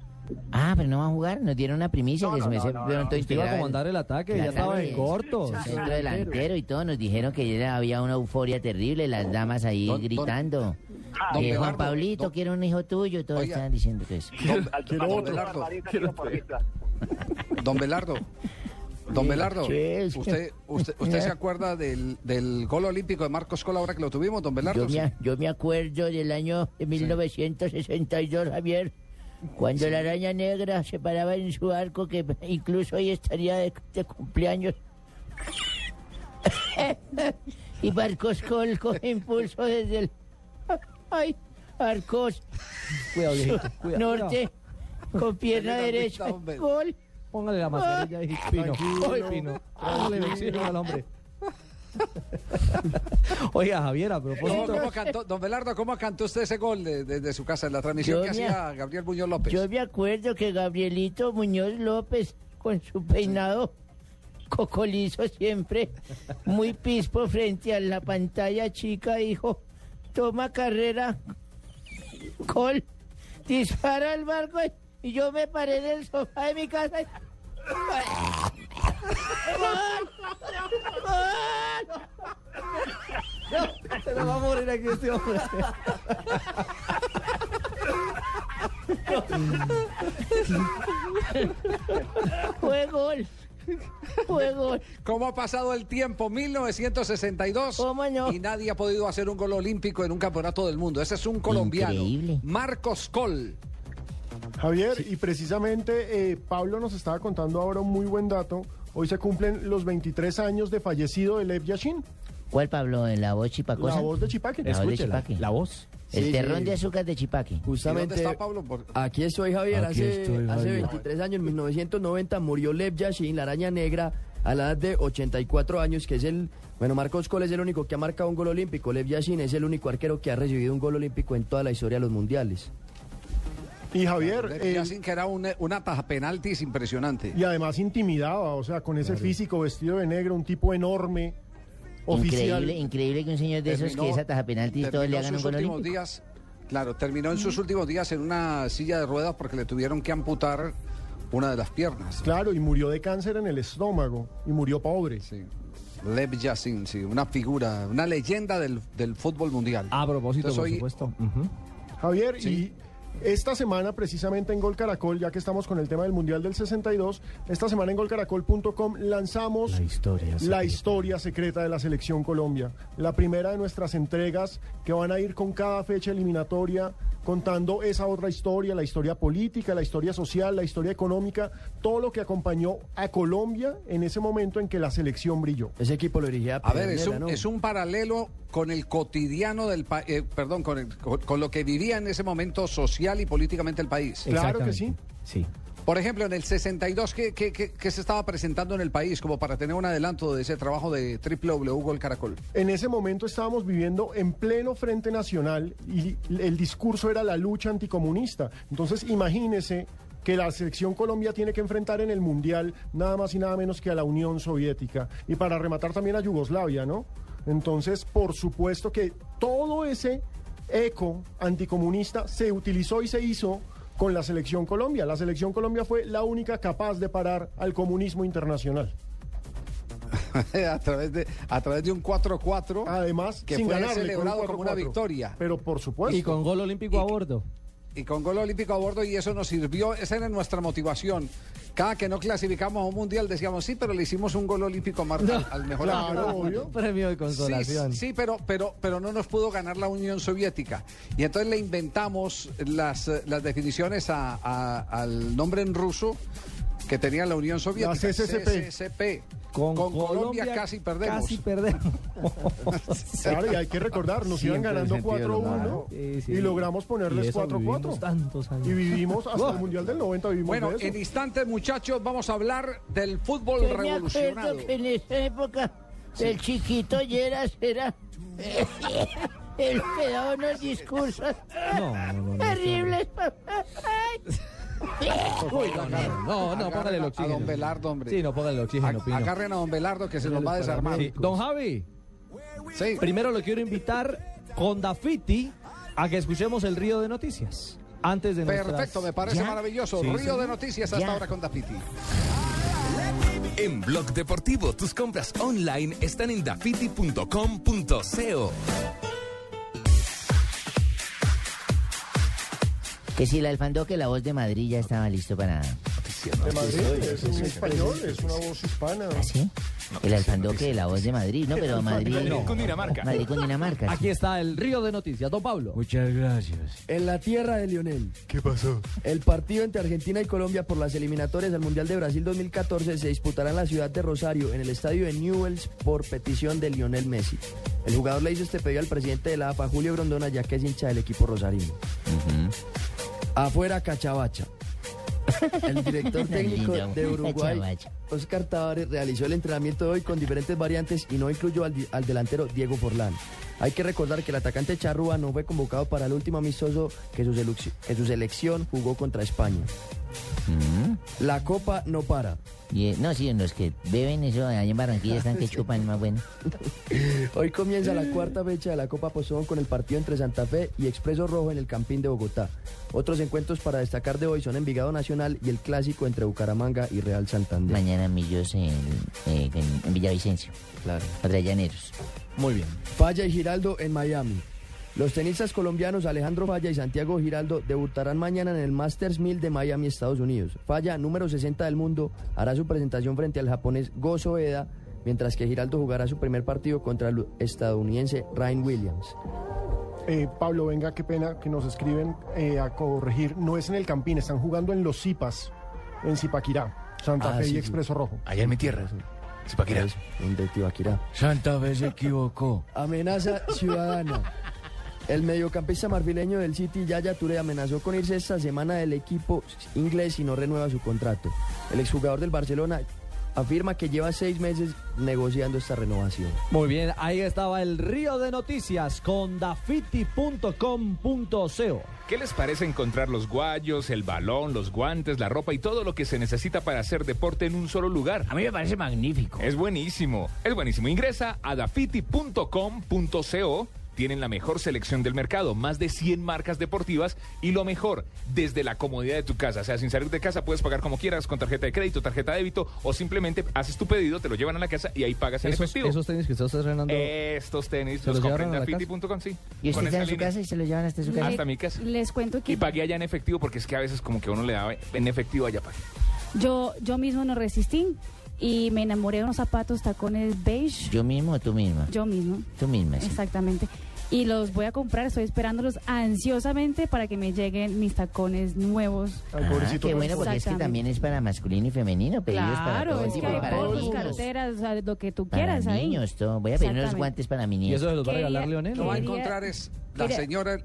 Ah, pero no va a jugar. Nos dieron una primicia No, que no, se me no, se no. Usted iba a comandar el ataque, ya estaba en cortos. Centro delantero y todo, nos dijeron que ya había una euforia terrible, las damas ahí Don- don- gritando. Ah, que don Juan Belardo, Pablito don- quiere un hijo tuyo, todos Oiga. estaban diciendo que eso. Don, Quiero otro. Belardo, don Belardo, don Belardo. ¿usted, usted, usted se acuerda del, del gol olímpico de Marcos Cola ahora que lo tuvimos, don Belardo? Yo me, yo me acuerdo del año de 1962, Javier, cuando la araña negra se paraba en su arco, que incluso hoy estaría de, de cumpleaños. y Marcos Col coge impulso desde el... ¡Ay! Arcos. Cuidado, viejito, cuidado, Norte. Con pierna derecha. Gol. Póngale la mascarilla Pino. Ay, Pino. Póngale al hombre. Oiga, Javier, a ¿Cómo, propósito. cómo cantó, don Belardo, ¿cómo cantó usted ese gol de- desde su casa en la transmisión Yo que me- hacía Gabriel Muñoz López? Yo me acuerdo que Gabrielito Muñoz López, con su peinado cocolizo siempre, muy pispo frente a la pantalla chica, dijo, toma carrera, col, dispara al barco y yo me paré en el sofá de mi casa. y- ¡Gol! ¡Gol! Se nos va a morir aquí este hombre. Fue gol. Fue gol. ¿Cómo ha pasado el tiempo? 1962. ¿Cómo no? Y nadie ha podido hacer un gol olímpico en un campeonato del mundo. Ese es un colombiano. Increíble. Marcos Col. Javier, y precisamente eh, Pablo nos estaba contando ahora un muy buen dato. Hoy se cumplen los 23 años de fallecido de Lev Yashin, ¿Cuál, Pablo? ¿En la voz chipacosa? la voz de Chipaque. La voz de Chipaque. la voz. El Sí, terrón sí. de azúcar de Chipaque. ¿Y dónde Justamente está Pablo? Por- aquí estoy Javier, Aquí hace, estoy, hace Javier. 23 años, en 1990, murió Lev Yashin, la araña negra, a la edad de 84 años, que es el, bueno, Marcos Cole es el único que ha marcado un gol olímpico, Lev Yashin es el único arquero que ha recibido un gol olímpico en toda la historia de los mundiales. Y Javier, Lev eh, Yashin, que era una, una taja penaltis impresionante. y además intimidaba, o sea, con ese físico vestido de negro, un tipo enorme, oficial. Increíble, increíble que un señor de esos que esa taja penalti todos le hagan un sus gol últimos olímpico. días, claro, terminó en sus últimos días en una silla de ruedas porque le tuvieron que amputar una de las piernas. Claro, y murió de cáncer en el estómago, y murió pobre. Sí. Lev Yashin, sí, una figura, una leyenda del, del fútbol mundial. A propósito, Entonces, por hoy- supuesto. Javier, Sí. y esta semana precisamente en Gol Caracol, ya que estamos con el tema del Mundial del 62, esta semana en golcaracol.com lanzamos La historia la historia secreta de la selección Colombia. La primera de nuestras entregas que van a ir con cada fecha eliminatoria contando esa otra historia, la historia política, la historia social, la historia económica, todo lo que acompañó a Colombia en ese momento en que la selección brilló. Ese equipo lo dirigía A ver, es un, ¿no? es un paralelo con el cotidiano del país, perdón, con, el- con- con lo que vivía en ese momento social y políticamente el país. Claro que sí. Sí. Por ejemplo, en el 62, ¿qué, qué, qué- se estaba presentando en el país como para tener un adelanto de ese trabajo de www Gol Caracol? En ese momento estábamos viviendo en pleno Frente Nacional y el discurso era la lucha anticomunista. Entonces, imagínese que la selección Colombia tiene que enfrentar en el Mundial nada más y nada menos que a la Unión Soviética. Y para rematar también a Yugoslavia, ¿no? Entonces, por supuesto que todo ese eco anticomunista se utilizó y se hizo con la selección Colombia. La selección Colombia fue la única capaz de parar al comunismo internacional. a, través de, a través de un 4-4 Además, que sin fue ganarle, con celebrado un como una 4-4. victoria. Pero por supuesto. Y con gol olímpico a bordo. Y con gol olímpico a bordo y eso nos sirvió, esa era nuestra motivación. Cada que no clasificamos a un mundial decíamos, sí, pero le hicimos un gol olímpico a Mar- al, al mejor Claro, arquero". obvio. Premio de consolación. Sí, sí, pero, pero, pero no nos pudo ganar la Unión Soviética. Y entonces le inventamos las, las definiciones a- a- al nombre en ruso que tenía la Unión Soviética. La CCCP. CCCP. Con, Colombia, casi perdemos. Casi perdemos. Claro, y hay que recordar, nos iban Siempre el ganando sentido del 4-1 humor. Sí, sí. y logramos ponerles eso 4-4. vivimos tantos años. Y vivimos hasta el Mundial del 90, vivimos Bueno, de eso. en instantes, muchachos, vamos a hablar del fútbol Yo me revolucionado. que en esa época el chiquito Lleras era el que daba unos discursos No, no, no, no, terribles. Uy, no, no, no, no, póngale el a oxígeno. don Belardo, hombre. Sí, no, póngale el oxígeno, A- Pino. Agarren a don Belardo que se nos va a desarmar. Sí. Don Javi, Sí. primero lo quiero invitar con Dafiti a que escuchemos el río de noticias. Antes de nuestras- Perfecto, me parece ¿Ya? maravilloso. Sí, Río de noticias hasta Ya. ahora con Dafiti. En Blog Deportivo, tus compras online están en dafiti.com.co. Que si el alfandoque, la voz de Madrid ya estaba listo para... De Madrid, es un español, es una voz hispana. ¿Ah, sí? El alfandoque de la voz de Madrid, no, pero Madrid... Madrid con Dinamarca. Madrid con Dinamarca. sí. Aquí está el río de noticias, don Pablo. Muchas gracias. En la tierra de Lionel. ¿Qué pasó? El partido entre Argentina y Colombia por las eliminatorias al Mundial de Brasil 2014 se disputará en la ciudad de Rosario, en el estadio de Newells, por petición de Lionel Messi. El jugador le hizo este pedido al presidente de la AFA, Julio Grondona, ya que es hincha del equipo rosarino. Afuera Cachabacha. El director técnico de Uruguay. Oscar Tavares, realizó el entrenamiento de hoy con diferentes variantes y no incluyó al, al delantero Diego Forlán. Hay que recordar que el atacante Charrúa no fue convocado para el último amistoso que su, que su selección jugó contra España. La copa no para. Y, eh, no, sí, los que beben eso allá en Barranquilla están que chupan más bueno. Hoy comienza la cuarta fecha de la Copa Postobón con el partido entre Santa Fe y Expreso Rojo en el Campín de Bogotá. Otros encuentros para destacar de hoy son Envigado Nacional y el clásico entre Bucaramanga y Real Santander. Mañana Millos en, eh, en, en Villavicencio. Claro. Llaneros. Muy bien. Falla y Giraldo en Miami. Los tenistas colombianos Alejandro Falla y Santiago Giraldo debutarán mañana en el Masters 1000 de Miami, Estados Unidos. Falla, número 60 del mundo, hará su presentación frente al japonés Gozo Eda, mientras que Giraldo jugará su primer partido contra el estadounidense Ryan Williams. Eh, Pablo, venga, qué pena que nos escriben eh, a corregir. No es en el Campín, están jugando en los Zipas, en Zipaquirá, Santa Ah, Fe sí, y sí. Expreso Rojo. Allá en mi tierra. Zipaquirá. En de Tibaquirá. Santa Fe se equivocó. Amenaza ciudadana. El mediocampista marfileño del City, Yaya Touré, amenazó con irse esta semana del equipo inglés si no renueva su contrato. El exjugador del Barcelona afirma que lleva seis meses negociando esta renovación. Muy bien, ahí estaba el río de noticias con dafiti.com.co. ¿Qué les parece encontrar los guayos, el balón, los guantes, la ropa y todo lo que se necesita para hacer deporte en un solo lugar? A mí me parece magnífico. Es buenísimo, es buenísimo. Ingresa a dafiti.com.co. Tienen la mejor selección del mercado, más de 100 marcas deportivas y lo mejor, desde la comodidad de tu casa. O sea, sin salir de casa puedes pagar como quieras, con tarjeta de crédito, tarjeta de débito o simplemente haces tu pedido, te lo llevan a la casa y ahí pagas en Esos, efectivo. esos tenis que usted está estrenando. Estos tenis ¿Se los los compré llevaron en dafiti.com, sí. ¿Y usted está en su línea. casa y se lo llevan hasta su casa? Hasta mi casa. Les cuento que Y pagué allá en efectivo porque es que a veces como que uno le da en efectivo allá pagué. yo, yo mismo no resistí y me enamoré de unos zapatos tacones beige. ¿Yo mismo o tú misma? Yo mismo. Tú misma, sí. Exactamente. Y los voy a comprar, estoy esperándolos ansiosamente para que me lleguen mis tacones nuevos. Ah, qué bueno, porque es que también es para masculino y femenino, pedidos para Claro, todo es que tipo, hay para bolsos, niños, carteras, o sea, lo que tú para quieras ahí. niños, todo. Voy a pedir unos guantes para mi niño. ¿Y eso se los va a regalar Leonel? No va a encontrar es la quería- señora.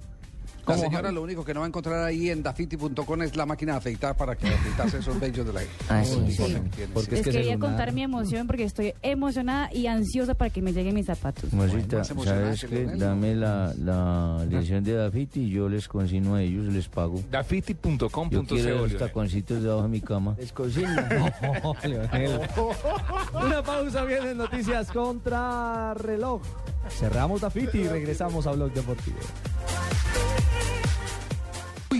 La ¿Cómo, señora lo único que no va a encontrar ahí en dafiti.com es la máquina de afeitar para que afeitase esos vellos de la Ah, sí, sí. Porque sí. es Les que quería contar mi emoción porque estoy emocionada y ansiosa para que me lleguen mis zapatos. ¿sabes qué? Dame la, la dirección de Dafiti y yo les consigno a ellos, les pago. Dafiti.com.co. Yo quiero los taconcitos debajo de mi cama. Les consigna. No, Leonel. Una pausa viene en Noticias contra reloj. Cerramos Dafiti y regresamos a Blog Deportivo.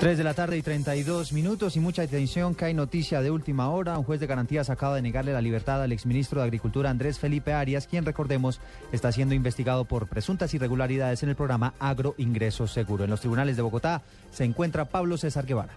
3 de la tarde y 32 minutos y mucha atención que hay noticia de última hora. Un juez de garantías acaba de negarle la libertad al exministro de Agricultura Andrés Felipe Arias, quien recordemos está siendo investigado por presuntas irregularidades en el programa Agro Ingreso Seguro. En los tribunales de Bogotá se encuentra Pablo César Guevara.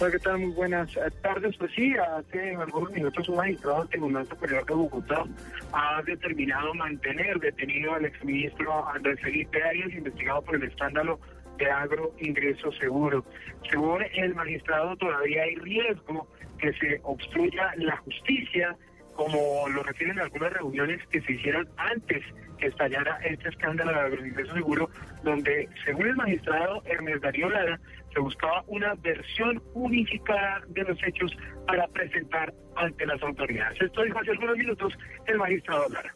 Hola, ¿qué tal? Muy buenas eh, tardes. Pues sí, hace algunos minutos un magistrado del Tribunal Superior de Bogotá ha determinado mantener detenido al exministro Andrés Felipe Arias, investigado por el escándalo de agro ingreso seguro. Según el magistrado, todavía hay riesgo que se obstruya la justicia como lo refieren algunas reuniones que se hicieron antes que estallara este escándalo de agroingreso seguro, donde, según el magistrado Ernest Darío Lara, se buscaba una versión unificada de los hechos para presentar ante las autoridades. Esto dijo hace algunos minutos el magistrado Lara.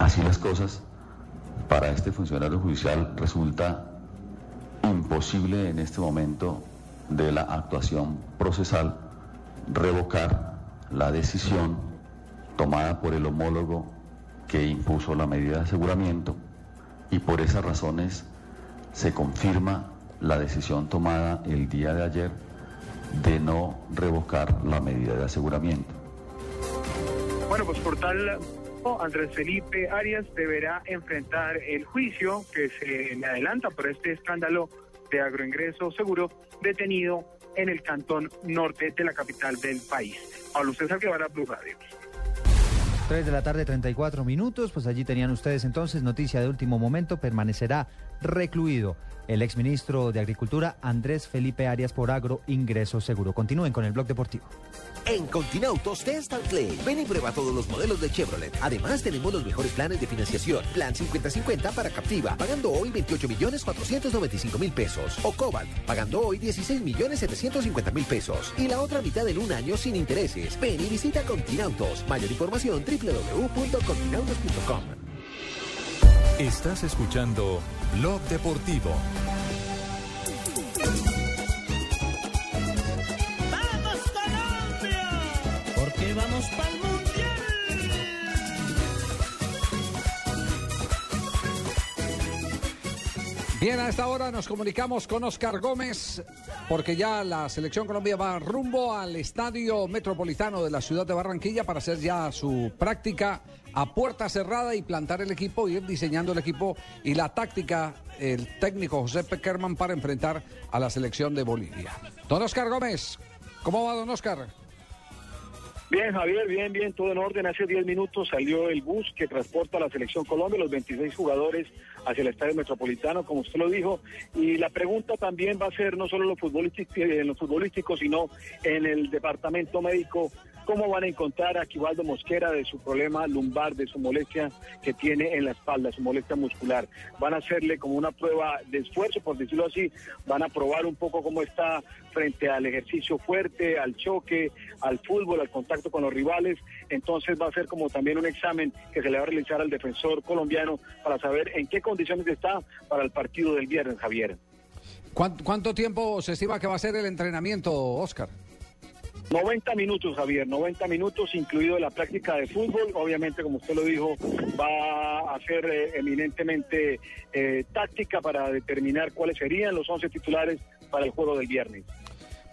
Así las cosas, para este funcionario judicial resulta imposible en este momento de la actuación procesal revocar la decisión tomada por el homólogo que impuso la medida de aseguramiento y por esas razones se confirma la decisión tomada el día de ayer de no revocar la medida de aseguramiento. Bueno, pues por tal Andrés Felipe Arias deberá enfrentar el juicio que se le adelanta por este escándalo de agroingreso seguro detenido en el cantón norte de la capital del país. Pablo César Guevara, Blue Radio. 3 de la tarde, 34 minutos. Pues allí tenían ustedes entonces noticia de último momento. Permanecerá recluido el exministro de Agricultura Andrés Felipe Arias por agro ingreso seguro. Continúen con el blog deportivo. En Continautos and Play. Ven y prueba todos los modelos de Chevrolet. Además, tenemos los mejores planes de financiación. Plan 50-50 para Captiva, pagando hoy 28 millones 495 mil pesos. O Cobalt, pagando hoy 16 millones 750 mil pesos. Y la otra mitad en un año sin intereses. Ven y visita Continautos. Mayor información www.continautos.com. Estás escuchando Blog Deportivo. ¡Vamos Colombia! Porque vamos para Bien, a esta hora nos comunicamos con Oscar Gómez, porque ya la selección Colombia va rumbo al estadio metropolitano de la ciudad de Barranquilla para hacer ya su práctica a puerta cerrada y plantar el equipo, ir diseñando el equipo y la táctica, el técnico José Peckerman para enfrentar a la selección de Bolivia. Don Oscar Gómez, ¿cómo va, don Oscar? Bien, Javier, bien, bien, todo en orden. Hace 10 minutos salió el bus que transporta a la selección Colombia, los 26 jugadores hacia el estadio metropolitano, como usted lo dijo. Y la pregunta también va a ser no solo en lo futbolístico, en lo futbolístico sino en el departamento médico. ¿Cómo van a encontrar a Quibaldo Mosquera de su problema lumbar, de su molestia que tiene en la espalda, su molestia muscular? Van a hacerle como una prueba de esfuerzo, por decirlo así. Van a probar un poco cómo está frente al ejercicio fuerte, al choque, al fútbol, al contacto con los rivales. Entonces va a ser como también un examen que se le va a realizar al defensor colombiano para saber en qué condiciones está para el partido del viernes, Javier. ¿Cuánto, tiempo se estima que va a ser el entrenamiento, Oscar? 90 minutos, Javier, 90 minutos, incluido la práctica de fútbol. Obviamente, como usted lo dijo, va a ser eh, eminentemente eh, táctica para determinar cuáles serían los 11 titulares para el juego del viernes.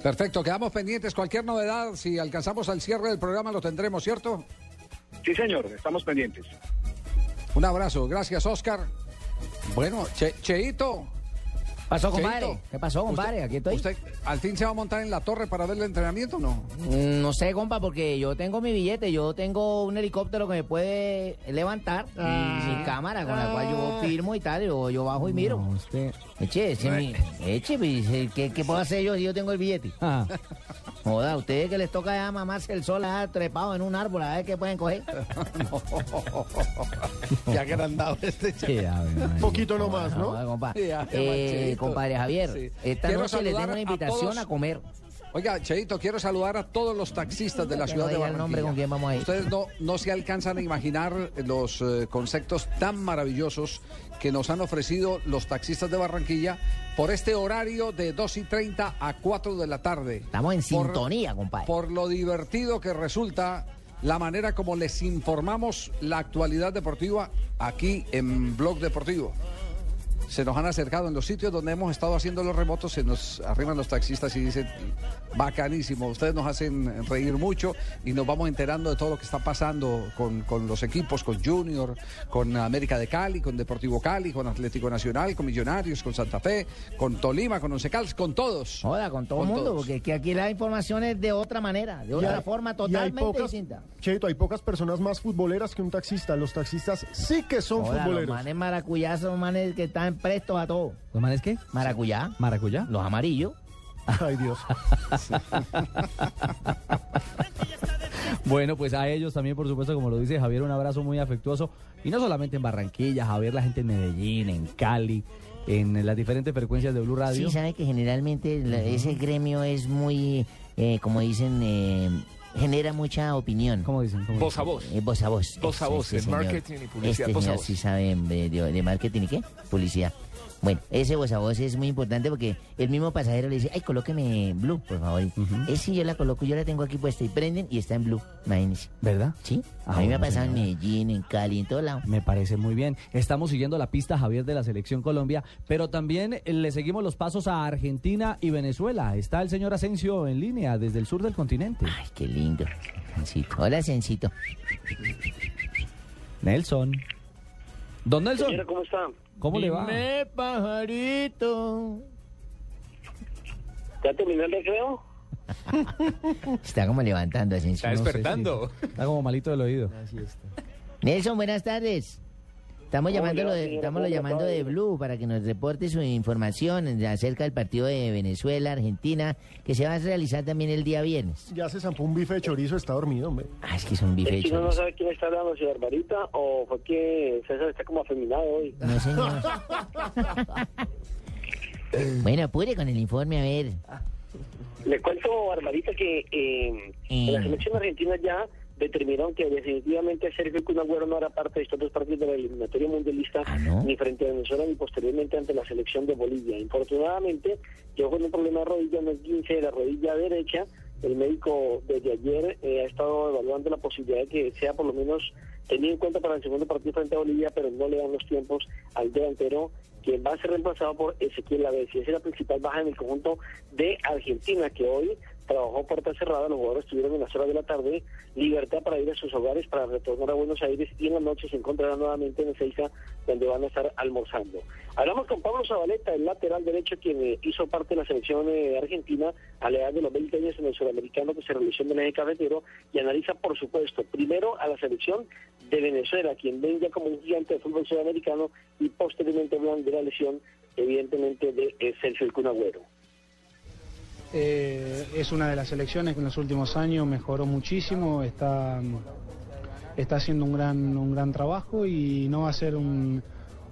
Perfecto, quedamos pendientes. Cualquier novedad, si alcanzamos al cierre del programa, lo tendremos, ¿cierto? Sí, señor, estamos pendientes. Un abrazo, gracias, Oscar. Bueno, che, Cheito. Pasó, compadre? ¿Qué pasó, compadre? Aquí estoy. ¿Usted al fin se va a montar en la torre para ver el entrenamiento o no? Mm, No sé, compa, porque yo tengo mi billete, yo tengo un helicóptero que me puede levantar y Ah. sin cámara, con la cual yo firmo y tal, yo, yo bajo y miro. Eche, ese mi- eche, pues, ¿qué, qué puedo hacer yo si yo tengo el billete? Ah. Joda, ustedes que les toca ya mamarse el sol ah, trepado en un árbol, a ver qué pueden coger. ya agrandado este Un poquito nomás, ¿no? Joda, compa. Ya, Eh. Compadre Javier, Sí. esta Quiero noche les saludar tengo una a invitación todos. a comer. Oiga, Cheito, quiero saludar a todos los taxistas de la ciudad de el Barranquilla. nombre con quién vamos a ir. Ustedes no, no se alcanzan a imaginar los eh, conceptos tan maravillosos que nos han ofrecido los taxistas de Barranquilla por este horario de 2 y 30 a 4 de la tarde. Estamos en Por- sintonía, compadre. Por lo divertido que resulta la manera como les informamos la actualidad deportiva aquí en Blog Deportivo. Se nos han acercado en los sitios donde hemos estado haciendo los remotos, se nos arriban los taxistas y dicen, bacanísimo, ustedes nos hacen reír mucho y nos vamos enterando de todo lo que está pasando con, con los equipos, con Junior, con América de Cali, con Deportivo Cali, con Atlético Nacional, con Millonarios, con Santa Fe, con Tolima, con Once Caldas, con todos. Joda, con todo el mundo, todos. porque que aquí la información es de otra manera, de otra hay- forma totalmente pocas- distinta. Cheito, hay pocas personas más futboleras que un taxista. Los taxistas sí que son los futboleros. manes maracuyá son manes que están prestos a todo. ¿Los manes qué? Maracuyá. ¿Maracuyá? Los amarillos. Ay, Dios. Bueno, pues a ellos también, por supuesto, como lo dice Javier, un abrazo muy afectuoso. Y no solamente en Barranquilla, Javier, la gente en Medellín, en Cali, en las diferentes frecuencias de Blue Radio. Sí, sabe que generalmente la- ese gremio es muy, eh, como dicen, eh, genera mucha opinión. ¿Cómo dicen? ¿Cómo Voz a voz. Eh, voz a voz. Voz a voz, este en señor. marketing y publicidad, Este voz a señor voz. sí sabe de, de- de marketing y qué? Publicidad. Bueno, ese voz a voz es muy importante porque el mismo pasajero le dice, ay, colóqueme blue, por favor. Es si yo la coloco, yo la tengo aquí puesta y prenden y está en blue, imagínese. ¿Verdad? Sí. Ah, a mí me ha pasado en. Medellín, en Cali, en todo lado. Me parece muy bien. Estamos siguiendo la pista, Javier, de la Selección Colombia, pero también eh, le seguimos los pasos a Argentina y Venezuela. Está el señor Asensio en línea desde el sur del continente. Ay, qué lindo. Sencito. Hola, Sencito. Nelson. Don Nelson. Señora, ¿cómo está? ¿Cómo le va? Dime, pajarito. ¿Ya terminó el recreo? Está como levantando, Asensio. Está No sé si- despertando. Está como malito del oído. Nelson, buenas tardes. Estamos llamándolo de, estamos llamando de. Blue para que nos reporte su información acerca del partido de Venezuela, Argentina, que se va a realizar también el día viernes. Ya se zampó un bife de chorizo, está dormido, hombre. Ah, es que es un bife de ¿Es que uno no chorizo. sabe quién está hablando, si Barbarita o fue que César está como afeminado hoy? No, señor. bueno, apure con el informe, a ver. Le cuento, Barbarita, que eh, en la Mm. selección argentina ya determinaron que definitivamente Sergio Kun Agüero no era parte de estos dos partidos de la eliminatoria mundialista, Ah, ¿no? ni frente a Venezuela ni posteriormente ante la selección de Bolivia. Infortunadamente, llegó con un problema de rodilla, un esguince de la rodilla derecha. El médico desde ayer eh, ha estado evaluando la posibilidad de que sea por lo menos tenido en cuenta para el segundo partido frente a Bolivia, pero no le dan los tiempos al delantero, quien va a ser reemplazado por Ezequiel Lavesi. Esa es la principal baja en el conjunto de Argentina, que hoy trabajó puerta cerrada, los jugadores estuvieron en las horas de la tarde, libertad para ir a sus hogares, para retornar a Buenos Aires y en la noche se encontrarán nuevamente en Ezeiza, donde van a estar almorzando. Hablamos con Pablo Zabaleta, el lateral derecho, quien eh, hizo parte de la selección eh, argentina a la edad de los 20 años en el sudamericano que se realizó en el eje y analiza, por supuesto, primero a la selección de Venezuela, quien ven ya como un gigante de fútbol sudamericano y posteriormente hablan de la lesión, evidentemente, de eh, Sergio El Kun Agüero. Eh, es una de las selecciones que en los últimos años mejoró muchísimo, está, está haciendo un gran, un gran trabajo y no va a ser un,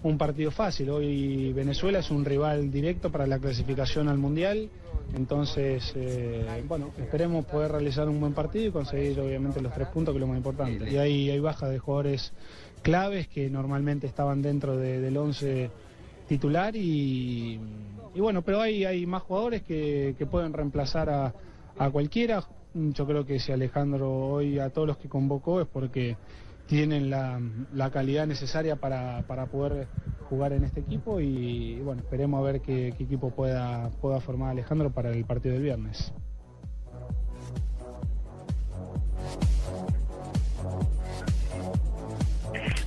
un partido fácil. Hoy Venezuela es un rival directo para la clasificación al Mundial, entonces, eh, bueno, esperemos poder realizar un buen partido y conseguir obviamente los tres puntos, que es lo más importante. Y hay, hay bajas de jugadores claves que normalmente estaban dentro de- del 11 titular y, y bueno, pero hay, hay más jugadores que, que pueden reemplazar a, a cualquiera. Yo creo que si Alejandro hoy a todos los que convocó es porque tienen la, la calidad necesaria para, para poder jugar en este equipo y, bueno, esperemos a ver qué, qué equipo pueda, pueda formar Alejandro para el partido del viernes.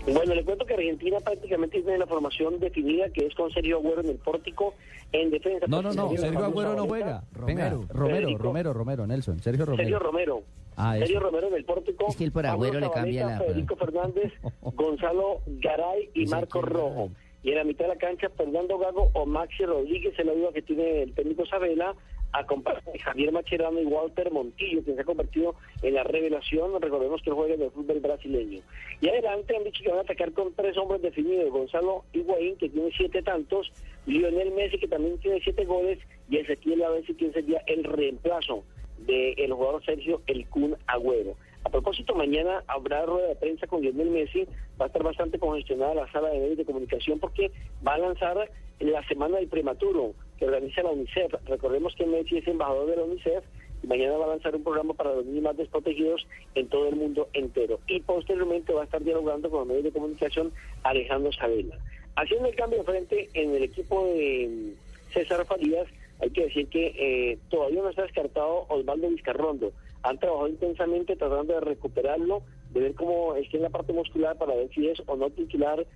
Bueno, le cuento que Argentina prácticamente tiene la formación definida, que es con Sergio Agüero en el pórtico en defensa. No, no, no, Sergio Agüero no juega. Venga, Romero, Federico. Romero, Romero, Nelson. Sergio Romero. Sergio Romero. Ah. Sergio Romero en el pórtico. Es que él por Agüero le cambia la- Federico Fernández, Gonzalo Garay y Marco Rojo. Y en la mitad de la cancha, Fernando Gago o Maxi Rodríguez, es la duda que tiene el técnico Sabela, acompañado de Javier Macherano y Walter Montillo, quien se ha convertido en la revelación. Recordemos que juega en el fútbol brasileño. Y adelante han dicho que van a atacar con tres hombres definidos: Gonzalo Higuaín, que tiene siete tantos, Lionel Messi, que también tiene siete goles, y Ezequiel Lavesi, quien sería el reemplazo del jugador Sergio El Kun Agüero. A propósito, mañana habrá rueda de prensa con Lionel Messi. Va a estar bastante congestionada la sala de medios de comunicación porque va a lanzar la semana del prematuro que organiza la UNICEF. Recordemos que Messi es embajador de la UNICEF y mañana va a lanzar un programa para los niños más desprotegidos en todo el mundo entero. Y posteriormente va a estar dialogando con los medios de comunicación Alejandro Sabela. Haciendo el cambio de frente en el equipo de mm, César Farías, hay que decir que eh, todavía no está descartado Osvaldo Vizcarrondo. Han trabajado intensamente tratando de recuperarlo, de ver cómo está en la parte muscular para ver si es o no titular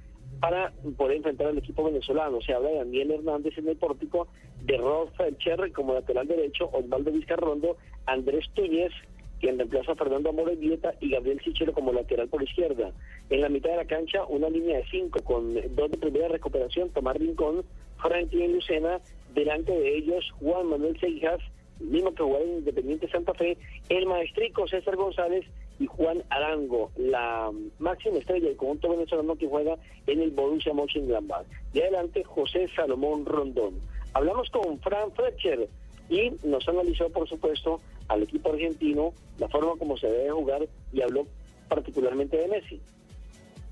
para poder enfrentar al equipo venezolano. Se habla de Daniel Hernández en el pórtico, de Rolf Felcher como lateral derecho, Osvaldo Vizcarrondo, Andrés Túñez, quien reemplaza a Fernando Amores Vieta y Gabriel Sichero como lateral por izquierda. En la mitad de la cancha, una línea de cinco con dos de primera recuperación, Tomás Rincón, Franklin Lucena, delante de ellos Juan Manuel Seijas, mismo que jugó en Independiente Santa Fe, el maestrico César González y Juan Arango, la máxima estrella del conjunto venezolano que juega en el Borussia Mönchengladbach. Y adelante José Salomón Rondón. Hablamos con Fran Fletcher y nos analizó, por supuesto, al equipo argentino, la forma como se debe jugar y habló particularmente de Messi.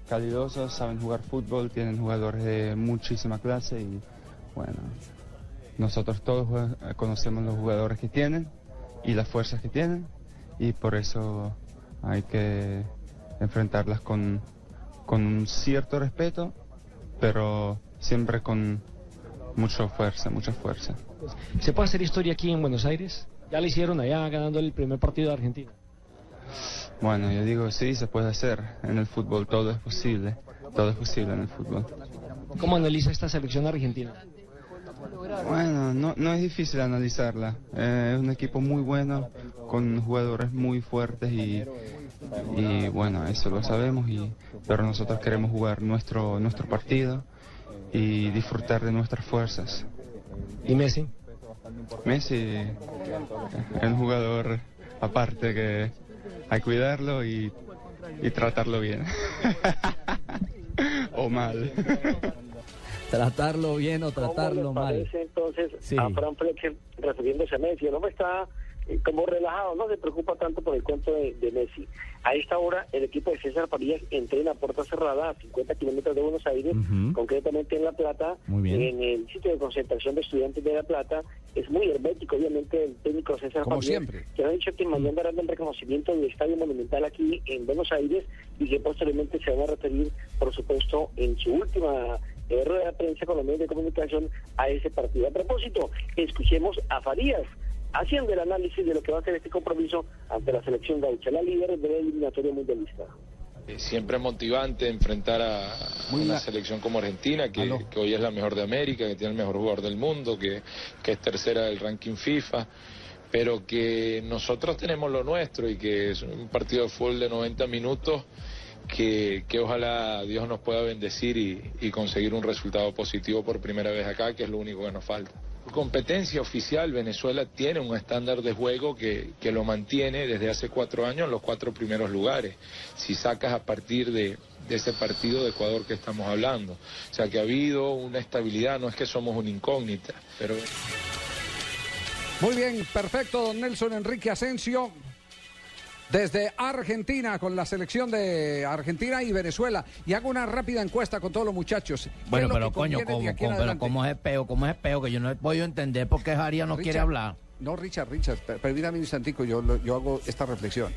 calidosos, saben jugar fútbol, tienen jugadores de muchísima clase y bueno, nosotros todos conocemos los jugadores que tienen y las fuerzas que tienen y por eso hay que enfrentarlas con, con un cierto respeto, pero siempre con mucha fuerza, mucha fuerza. ¿Se puede hacer historia aquí en Buenos Aires? Ya lo hicieron allá ganando el primer partido de Argentina. Bueno, yo digo, sí, se puede hacer. En el fútbol todo es posible. Todo es posible en el fútbol. ¿Cómo analiza esta selección argentina? Bueno, no, no es difícil analizarla. Eh, es un equipo muy bueno, con jugadores muy fuertes y, y bueno, eso lo sabemos. Y, pero nosotros queremos jugar nuestro, nuestro partido y disfrutar de nuestras fuerzas. ¿Y Messi? Messi es un jugador aparte que hay que cuidarlo y, y tratarlo bien. o mal. Tratarlo bien o tratarlo ¿Cómo les mal. parece entonces Sí. a Fran Fletcher refiriéndose a Messi? El hombre está eh, como relajado, no se preocupa tanto por el cuento de, de Messi. A esta hora, el equipo de César Farías entrena a puerta cerrada a 50 kilómetros de Buenos Aires, concretamente en La Plata, en el sitio de concentración de estudiantes de La Plata. Es muy hermético, obviamente, el técnico César Como siempre. que ha dicho que mañana darán el reconocimiento del Estadio Monumental aquí en Buenos Aires y que posteriormente se van a referir, por supuesto, en su última eh, rueda de prensa con los medios de comunicación a ese partido. A propósito, escuchemos a Farías haciendo el análisis de lo que va a ser este compromiso ante la selección gaucha, la líder de la eliminatoria mundialista. Siempre es motivante enfrentar a una selección como Argentina, que, que hoy es la mejor de América, que tiene el mejor jugador del mundo, que, que es tercera del ranking FIFA, pero que nosotros tenemos lo nuestro y que es un partido de fútbol de 90 minutos que, que ojalá Dios nos pueda bendecir y, y conseguir un resultado positivo por primera vez acá, que es lo único que nos falta. Competencia oficial, Venezuela tiene un estándar de juego que, que lo mantiene desde hace cuatro años en los cuatro primeros lugares. Si sacas a partir de, de ese partido de Ecuador que estamos hablando. O sea que ha habido una estabilidad, no es que somos una incógnita, pero... Muy bien, perfecto, don Nelson Enrique Asensio. Desde Argentina, con la selección de Argentina y Venezuela. Y hago una rápida encuesta con todos los muchachos. ¿Qué Bueno, pero coño, ¿cómo, cómo, pero? ¿cómo es peo? ¿Cómo es peo? Que yo no he podido entender por qué Jaría no quiere hablar. No, Richard, Richard, per- permítame un instantico, yo, yo hago esta reflexión.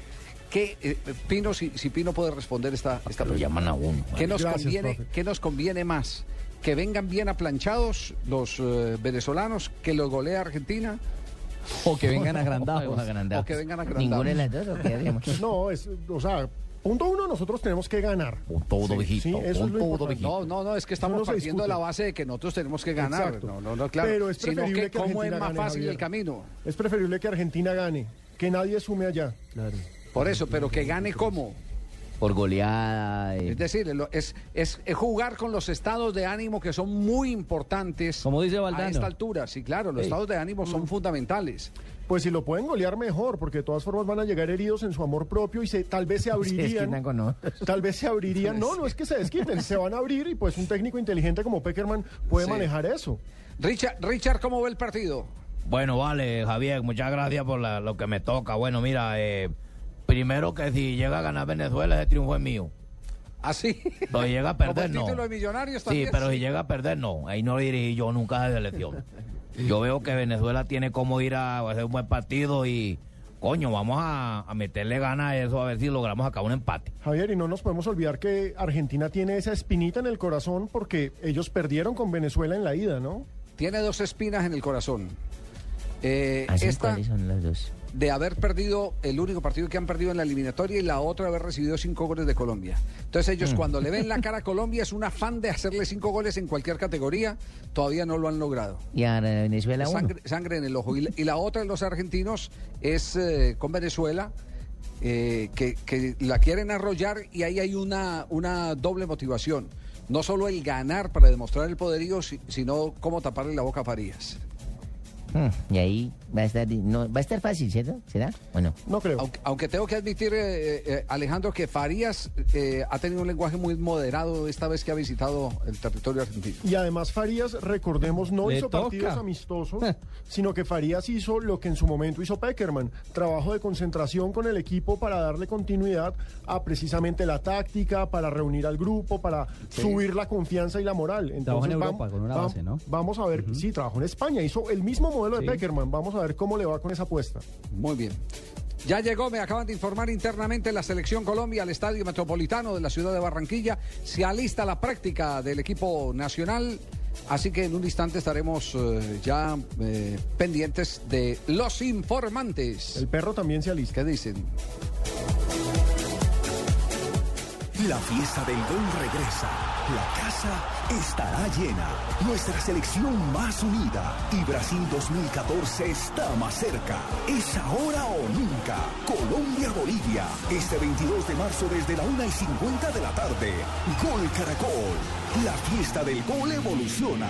¿Qué, eh, Pino, si, si Pino puede responder esta, esta Lo pregunta. llaman a uno. ¿Qué nos, Gracias, conviene, profe. ¿Qué nos conviene más? ¿Que vengan bien aplanchados los eh, venezolanos? ¿Que los golee Argentina? O que vengan agrandados. O que vengan agrandados. Ninguna de las dos, ¿o qué haríamos? No, es, o sea, punto uno, nosotros tenemos que ganar. todo, Sí, eso es lo todo, importante. No, no, no, es que estamos no partiendo de la base de que nosotros tenemos que ganar. Exacto. No, no, no, claro. Pero es Sino preferible que que cómo es más gane, fácil Javier. el camino. Es preferible que Argentina gane, que nadie sume allá. Por eso, pero que gane cómo. Por goleada. eh. Es decir, es, es, es jugar con los estados de ánimo que son muy importantes. Como dice A Valdano. esta altura, sí, claro, los Sí. estados de ánimo son fundamentales. Pues si lo pueden golear mejor, porque de todas formas van a llegar heridos en su amor propio y se, tal vez se abrirían. con tal vez se abrirían. No, no es que se desquiten, se van a abrir y pues un técnico inteligente como Peckerman puede Sí. manejar eso. Richard, Richard, ¿cómo ve el partido? Bueno, vale, Javier, muchas gracias por la- lo que me toca. Bueno, mira, eh, primero que si llega a ganar Venezuela, ese triunfo es mío. ¿Así? Pero si llega a perder, no. título de Millonarios Sí, también. pero si llega a perder, no. Ahí no dirigí yo nunca de selección. Yo veo que Venezuela tiene como ir a hacer un buen partido y, coño, vamos a, a meterle ganas a eso a ver si logramos acá un empate. Javier, y no nos podemos olvidar que Argentina tiene esa espinita en el corazón porque ellos perdieron con Venezuela en la ida, ¿no? Tiene dos espinas en el corazón. Eh, ¿Así esta cuáles son las dos? De haber perdido el único partido que han perdido en la eliminatoria y la otra haber recibido cinco goles de Colombia. Entonces ellos Mm. cuando le ven la cara a Colombia es un afán de hacerle cinco goles en cualquier categoría, todavía no lo han logrado. Y a Venezuela. Sangre, sangre en el ojo. Y, la- y la otra de los argentinos es eh, con Venezuela, eh, que, que la quieren arrollar y ahí hay una, una doble motivación. No solo el ganar para demostrar el poderío, si- sino cómo taparle la boca a Farías. Hmm, y ahí va a estar, no, va a estar fácil, ¿cierto? ¿Será o no? No creo. Aunque, aunque tengo que admitir, eh, eh, Alejandro, que Farías eh, ha tenido un lenguaje muy moderado esta vez que ha visitado el territorio argentino. Y además Farías, recordemos, no Le hizo toca. partidos amistosos, sino que Farías hizo lo que en su momento hizo Peckerman, trabajo de concentración con el equipo para darle continuidad a precisamente la táctica, para reunir al grupo, para Sí. subir la confianza y la moral. Trabajó en Entonces, Europa con una base, ¿no? Vamos a ver, sí, trabajó en España, hizo el mismo modelo Sí. de Peckerman, vamos a ver cómo le va con esa apuesta. Muy bien. Ya llegó, me acaban de informar internamente la selección Colombia al Estadio Metropolitano de la ciudad de Barranquilla. Se alista la práctica del equipo nacional. Así que en un instante estaremos eh, ya eh, pendientes de los informantes. El perro también se alista. ¿Qué dicen? La fiesta del gol regresa. La casa estará llena. Nuestra selección más unida. Y Brasil 2014 está más cerca. Es ahora o nunca. Colombia-Bolivia. Este 22 de marzo desde la 1 y 50 de la tarde. Gol Caracol. La fiesta del gol evoluciona.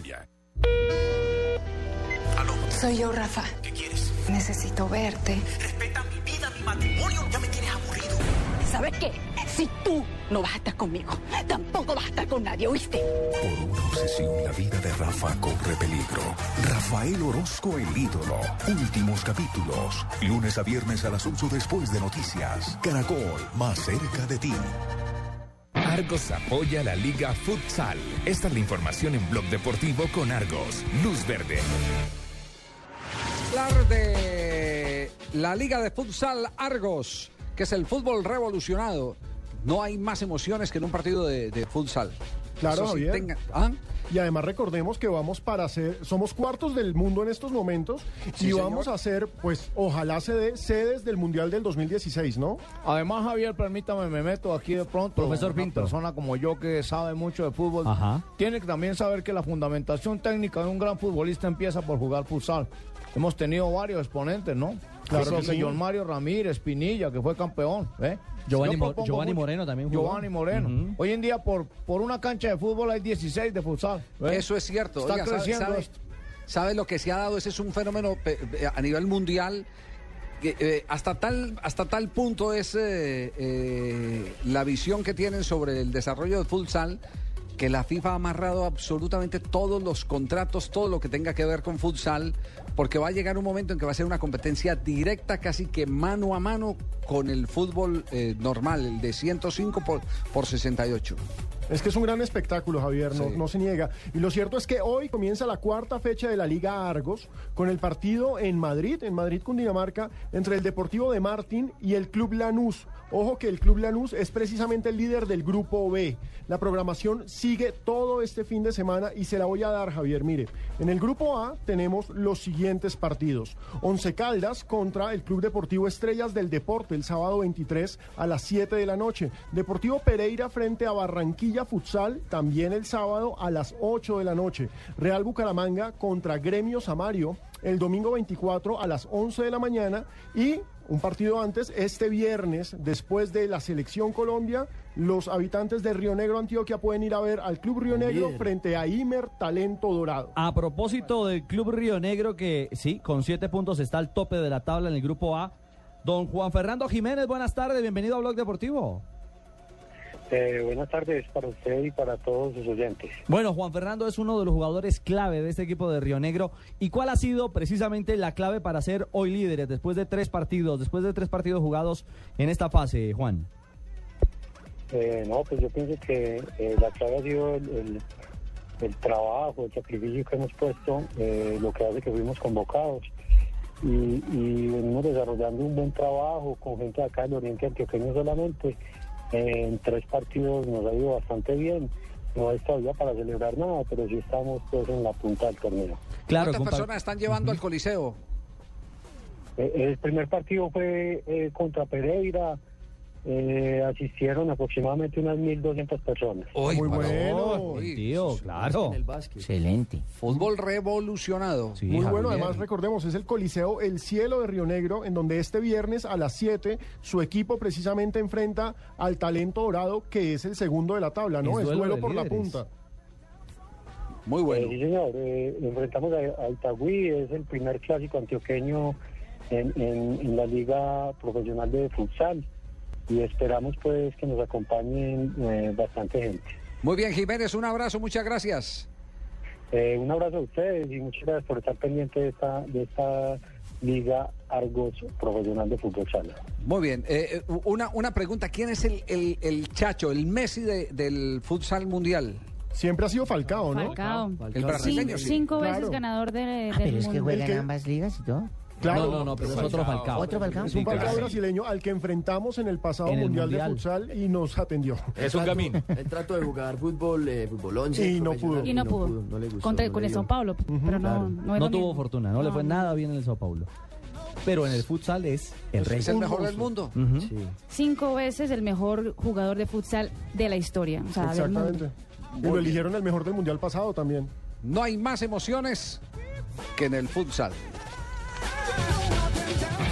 Soy yo, Rafa. ¿Qué quieres? Necesito verte. Respeta mi vida, mi matrimonio, ya me tienes aburrido. ¿Sabes qué? Si tú no vas a estar conmigo, tampoco vas a estar con nadie, ¿oíste? Por una obsesión, la vida de Rafa corre peligro. Rafael Orozco, el ídolo. Últimos capítulos. Lunes a viernes a las 8 después de noticias. Caracol, más cerca de ti. Argos apoya la Liga Futsal. Esta es la información en Blog Deportivo con Argos. Luz Verde. hablar de la Liga de Futsal Argos, que es el fútbol revolucionado. No hay más emociones que en un partido de, de futsal. Claro, sí, Javier. tenga- ¿Ah? Y además recordemos que vamos para ser, somos cuartos del mundo en estos momentos Sí, y señor. vamos a ser, pues, ojalá se dé sedes del Mundial del 2016, ¿no? Además, Javier, permítame, me meto aquí de pronto. Profesor Una Pinto. persona como yo que sabe mucho de fútbol, Ajá. tiene que también saber que la fundamentación técnica de un gran futbolista empieza por jugar futsal. Hemos tenido varios exponentes, ¿no? Claro que sí. John Mario Ramírez, Pinilla, que fue campeón. ¿eh? Giovanni Mo- Moreno también jugó. Giovanni Moreno. Hoy en día, por, por una cancha de fútbol hay 16 de futsal. ¿eh? Eso es cierto. Está Oiga, ¿sabe- creciendo sabe, esto. sabe lo que se ha dado? Ese es un fenómeno a nivel mundial. que, eh, hasta, tal, hasta tal punto es eh, eh, la visión que tienen sobre el desarrollo del futsal que la FIFA ha amarrado absolutamente todos los contratos, todo lo que tenga que ver con futsal, porque va a llegar un momento en que va a ser una competencia directa, casi que mano a mano con el fútbol eh, normal, el de 105 por, por 68. Es que es un gran espectáculo, Javier, no, Sí. no se niega. Y lo cierto es que hoy comienza la cuarta fecha de la Liga Argos con el partido en Madrid, en Madrid, Cundinamarca, entre el Deportivo de Martín y el Club Lanús. Ojo que el Club Lanús es precisamente el líder del Grupo B. La programación sigue todo este fin de semana y se la voy a dar, Javier. Mire, en el Grupo A tenemos los siguientes partidos. Once Caldas contra el Club Deportivo Estrellas del Deporte el sábado 23 a las 7 de la noche. Deportivo Pereira frente a Barranquilla Futsal también el sábado a las 8 de la noche. Real Bucaramanga contra Gremio Samario el domingo 24 a las 11 de la mañana y un partido antes, este viernes, después de la selección Colombia, los habitantes de Río Negro, Antioquia, pueden ir a ver al Club Río Negro frente a Imer Talento Dorado. A propósito del Club Río Negro, que sí, con siete puntos está al tope de la tabla en el grupo A. Don Juan Fernando Jiménez, buenas tardes, bienvenido a Blog Deportivo. Eh, buenas tardes para usted y para todos sus oyentes. Bueno, Juan Fernando es uno de los jugadores clave de este equipo de Río Negro. ¿Y cuál ha sido precisamente la clave para ser hoy líderes después de tres partidos, después de tres partidos jugados en esta fase, Juan? Eh, no, pues yo pienso que eh, la clave ha sido el, el- el trabajo, el sacrificio que hemos puesto, eh, lo que hace que fuimos convocados. y, y venimos desarrollando un buen trabajo con gente acá del Oriente Antioqueño solamente. Eh, en tres partidos nos ha ido bastante bien. No es todavía para celebrar nada, pero sí estamos pues en la punta del torneo. Claro, ¿Cuántas personas están llevando al Coliseo? Eh, el primer partido fue eh, contra Pereira. Eh, asistieron aproximadamente unas 1.200 personas. Uy, Muy bueno. Tío, claro. Excelente. Fútbol revolucionado. Sí, Muy bueno, además recordemos, es el Coliseo El Cielo de Río Negro, en donde este viernes a las 7 su equipo precisamente enfrenta al Talento Dorado, que es el segundo de la tabla, ¿no? Es Es duelo por la punta. Muy bueno. Eh, sí, señor. Eh, enfrentamos a, a Itagüí, es el primer clásico antioqueño en, en- en la Liga Profesional de Futsal. Y esperamos pues que nos acompañen eh, bastante gente. Muy bien, Jiménez, un abrazo, muchas gracias. Eh, un abrazo a ustedes y muchas gracias por estar pendiente de esta, de esta Liga Argos Profesional de Fútbol Sala. Muy bien, eh, eh, una, una pregunta, ¿quién es el, el, el chacho, el Messi de- del futsal mundial? Siempre ha sido Falcao, ¿no? Falcao. El brasileño, Cinco, sí. cinco veces Claro. ganador de, Ah, del pero es que mundo. juega El que- en ambas ligas y todo. Claro. No, no, no, pero es otro Falcao. ¿Otro Falcao? Es un Sí, Falcao claro. brasileño al que enfrentamos en el pasado En el mundial, Mundial. de futsal y nos atendió. Es un camino. Él trató de jugar fútbol, eh, fútbol 11. Y no pudo. Y no pudo. no le gustó. Contra, no con le el. Sao Paulo, pero no, no, es No tuvo fortuna, no, le fue nada bien en el Sao Paulo. Pero en el futsal es el rey. Es el mejor del mundo. Sí. Cinco veces el mejor jugador de futsal de la historia. O sea. Exactamente. Y lo eligieron el mejor del mundial pasado también. No hay más emociones que en el futsal.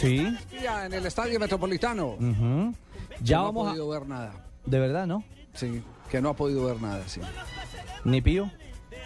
Sí. en el Estadio Metropolitano. Ujú. Ya no vamos ha a... podido ver nada. De verdad, ¿no? Sí, que no ha podido ver nada, sí. Ni pío.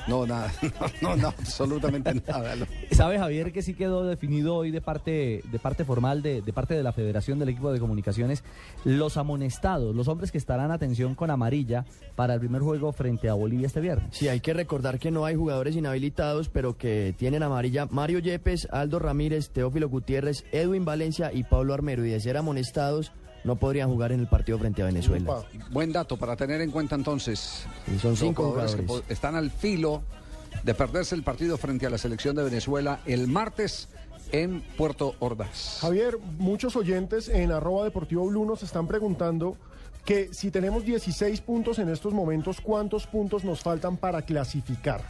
No, nada. No, no, no, absolutamente nada. ¿Sabe, Javier, que sí quedó definido hoy de parte, de parte formal, de, de parte de la Federación del Equipo de Comunicaciones, los amonestados, los hombres que estarán atención con amarilla para el primer juego frente a Bolivia este viernes? Sí, hay que recordar que no hay jugadores inhabilitados, pero que tienen amarilla Mario Yepes, Aldo Ramírez, Teófilo Gutiérrez, Edwin Valencia y Pablo Armero. Y de ser amonestados, no podrían jugar en el partido frente a Venezuela. Buen dato para tener en cuenta entonces. Y son cinco jugadores que están al filo de perderse el partido frente a la selección de Venezuela el martes en Puerto Ordaz. Javier, muchos oyentes en arroba deportivo blue nos están preguntando que si tenemos 16 puntos en estos momentos, ¿cuántos puntos nos faltan para clasificar?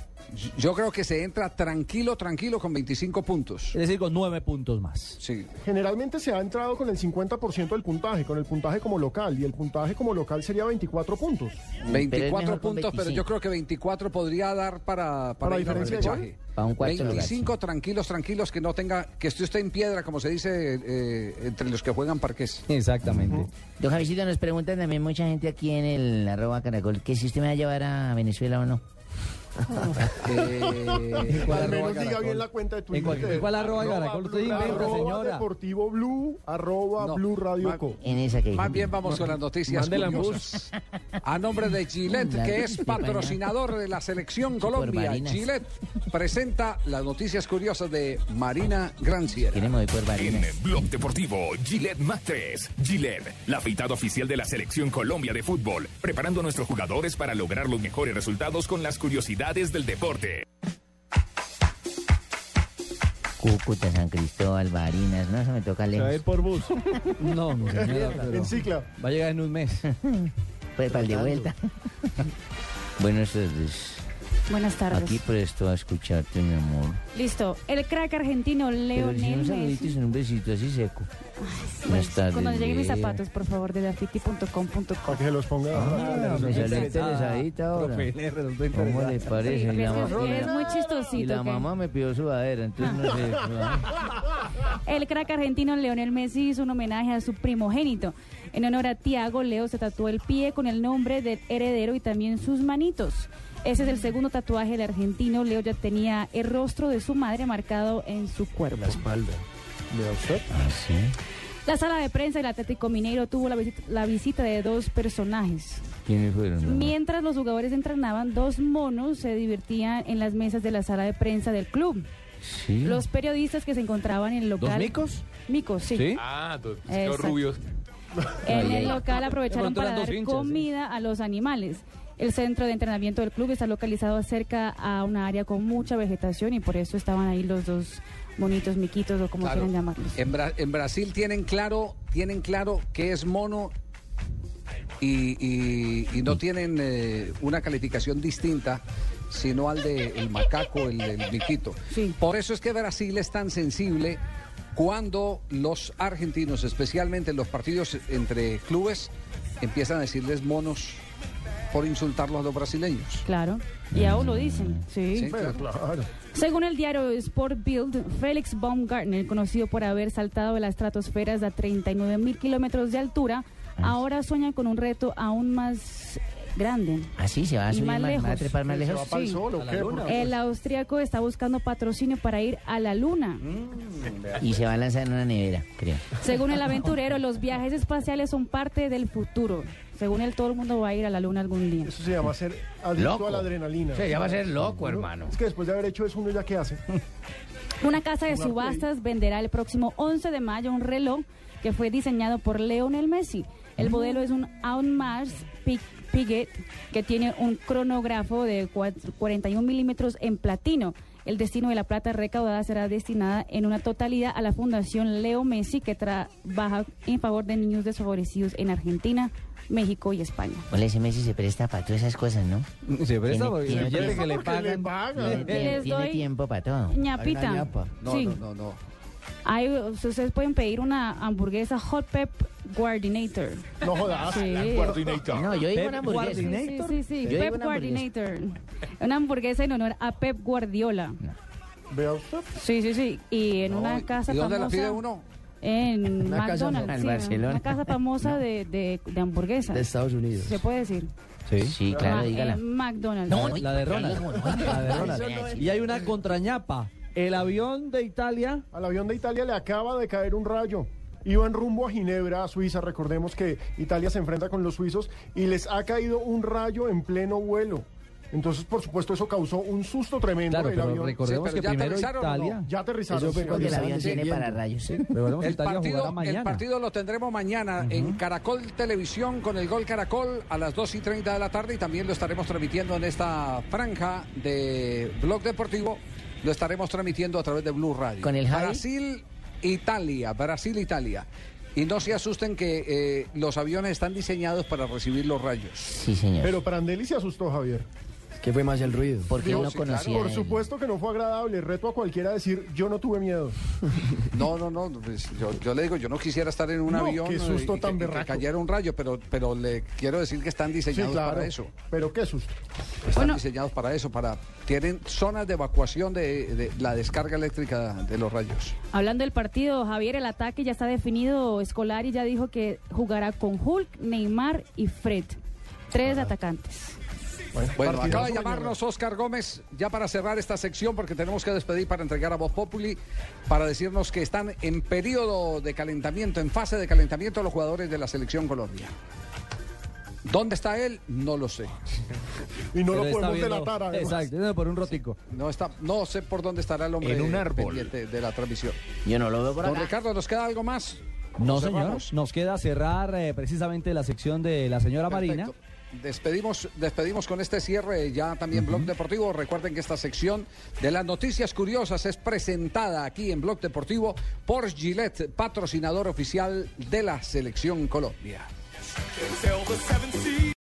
Yo creo que se entra tranquilo, tranquilo con 25 puntos. Es decir, con nueve puntos más. Sí. Generalmente se ha entrado con el 50% del puntaje, con el puntaje como local, y el puntaje como local sería 24 puntos. 24 puntos, pero yo creo que 24 podría dar para, para, ¿Para ir diferencia de? Para un cuarto lugar, 25 tranquilos, tranquilos, que no tenga, que esté usted en piedra, como se dice eh, entre los que juegan parques. Exactamente. Don Javisito, nos preguntan también mucha gente aquí en el arroba caracol que si usted me va a llevar a Venezuela o no. Eh, Al menos diga bien la cuenta de Twitter. ¿En cuál- en cuál arroba Caracol usted Blue, inventa, señora? deportivo blue, arroba No, blue radio ma- co. En esa que Más bien vamos con las noticias curiosas. A nombre de Gillette, que es patrocinador de la selección Colombia. Gillette presenta las noticias curiosas de Marina Granciera. Queremos por En Barinas. Blog Deportivo, Gillette Max Gillette, la afeitada oficial de la Selección Colombia de Fútbol, preparando a nuestros jugadores para lograr los mejores resultados con las curiosidades del deporte. Cúcuta, San Cristóbal, Barinas, no, eso me toca lejos. por bus? No, mi señora, pero En cicla. va a llegar en un mes. Pues para el de vuelta. bueno, eso es... Buenas tardes. Aquí presto a escucharte, mi amor. Listo. El crack argentino Pero si Leonel un saludito Messi. y un besito así seco. Pues, Buenas tardes. cuando lleguen mis zapatos, por favor, de dafiti.com.com. Para que se los ponga. Ah, me salió interesadita ahora. ¿Cómo le parece? Sí, Y la es, es muy y chistosito. la ¿qué? mamá me pidió sudadera, entonces no sé. El crack argentino Leonel Messi hizo un homenaje a su primogénito. En honor a Tiago, Leo se tatuó el pie con el nombre del heredero y también sus manitos. Ese es el segundo tatuaje del argentino. Leo ya tenía el rostro de su madre marcado en su cuerpo. La espalda. Ah, sí. La sala de prensa del Atlético Mineiro tuvo la visita, la visita de dos personajes. ¿Quiénes fueron? Mientras los jugadores entrenaban, dos monos se divertían en las mesas de la sala de prensa del club. Sí. Los periodistas que se encontraban en el local. micos? Micos, sí. Ah, dos rubios. En el local aprovecharon De para dar dos hinchas, comida a los animales. El centro de entrenamiento del club está localizado cerca a una área con mucha vegetación y por eso estaban ahí los dos bonitos miquitos o como Claro. quieran llamarlos. En, Bra- en Brasil tienen claro, tienen claro que es mono y, y- y no tienen eh, una calificación distinta, sino al de el macaco, el, el miquito. Por eso es que Brasil es tan sensible cuando los argentinos, especialmente en los partidos entre clubes, empiezan a decirles monos por insultarlos a los brasileños. Claro, y aún lo dicen, sí. Sí, claro. Según el diario Sport Bild, Félix Baumgartner, conocido por haber saltado de las estratosferas a 39 mil kilómetros de altura, ahora sueña con un reto aún más grande. Así se va a subir más lejos. va a trepar más ¿Se lejos. va pa'l sol o qué? El austríaco está buscando patrocinio para ir a la luna. Y se va a lanzar en una nevera, creo. Según el aventurero, los viajes espaciales son parte del futuro. Según él, todo el mundo va a ir a la luna algún día. Eso se llama ser adicto Loco. a la adrenalina. Se llama ser loco, hermano. Es que después de haber hecho eso, uno ya qué hace. Una casa de subastas venderá el próximo 11 de mayo un reloj que fue diseñado por Leonel Messi. El modelo es un Audemars Pig- Piguet que tiene un cronógrafo de cuatro- 41 milímetros en platino. El destino de la plata recaudada será destinada en una totalidad a la Fundación Leo Messi que trabaja en favor de niños desfavorecidos en Argentina, México y España. Hola, ese Messi se presta para todas esas cosas, ¿no? Se presta Tiene porque tiempo. billete que le pagan. Tiene, tiene- tiene tiempo para todo. ñapita. Sí. no, no, no. Hay- ustedes pueden pedir una hamburguesa Hot Pep Guardinator. No jodas. Sí. No, yo digo Pep una hamburguesa. Sí, sí, sí, sí. Pep una hamburguesa. Guardinator. Una hamburguesa en honor a Pep Guardiola. Vea usted. Sí, sí, sí. Y en No, una ¿y casa dónde la famosa. pide uno? En Una casa McDonald's. en sí, Barcelona. Una casa famosa de, de, de hamburguesas. De Estados Unidos. Se puede decir. Sí. Sí, claro, Ma- dígala. eh, McDonald's. No, la de Ronald. La de Ronald. No. Y hay una contrañapa. El avión de Italia. Al avión de Italia le acaba de caer un rayo. Iban rumbo a Ginebra, a Suiza. Recordemos que Italia se enfrenta con los suizos y les ha caído un rayo en pleno vuelo. Entonces, por supuesto, eso causó un susto tremendo. Claro, el pero avión. recordemos Sí, pero que ¿ya primero aterrizaron o no? Italia. Ya aterrizaron. Eso Porque el avión tiene para rayos. Que El partido lo tendremos mañana en Caracol Televisión con el Gol Caracol a las 2 y 30 de la tarde y también lo estaremos transmitiendo en esta franja de Blog Deportivo. Lo estaremos transmitiendo a través de Blue Radio. ¿Con el Javi? Brasil, Italia, Brasil, Italia. Y no se asusten que eh, los aviones están diseñados para recibir los rayos. Sí, señor. Pero Prandelli se asustó, Javier. ¿Qué fue más el ruido? Porque no sí, conocía. Por supuesto que no fue agradable. Reto a cualquiera a decir, yo no tuve miedo. No, no, no. pues, yo, yo le digo, yo no quisiera estar en un No, avión qué eh, susto y tan que, y que cayera un rayo, pero, pero le quiero decir que están Sí, diseñados claro. para eso. Pero qué susto. Están Bueno. diseñados para eso, para tienen zonas de evacuación de, de la descarga eléctrica de los rayos. Hablando del partido, Javier, el ataque ya está definido. Scolari ya dijo que jugará con Hulk, Neymar y Fred. Tres atacantes. Bueno, acaba de llamarnos Oscar Gómez ya para cerrar esta sección porque tenemos que despedir para entregar a Voz Populi para decirnos que están en periodo de calentamiento, en fase de calentamiento los jugadores de la selección Colombia. ¿Dónde está él? No lo sé. Y no Pero lo podemos viendo- delatar. además. Exacto, por un rotico. No está, no sé por dónde estará el hombre En un árbol. pendiente de la transmisión. Yo no lo veo por Don acá. Ricardo, ¿nos queda algo más? No, ¿O señor. cerramos? Nos queda cerrar eh, precisamente la sección de la señora Marina. Despedimos, despedimos con este cierre ya también Blog Deportivo. Recuerden que esta sección de las noticias curiosas es presentada aquí en Blog Deportivo por Gillette, patrocinador oficial de la Selección Colombia.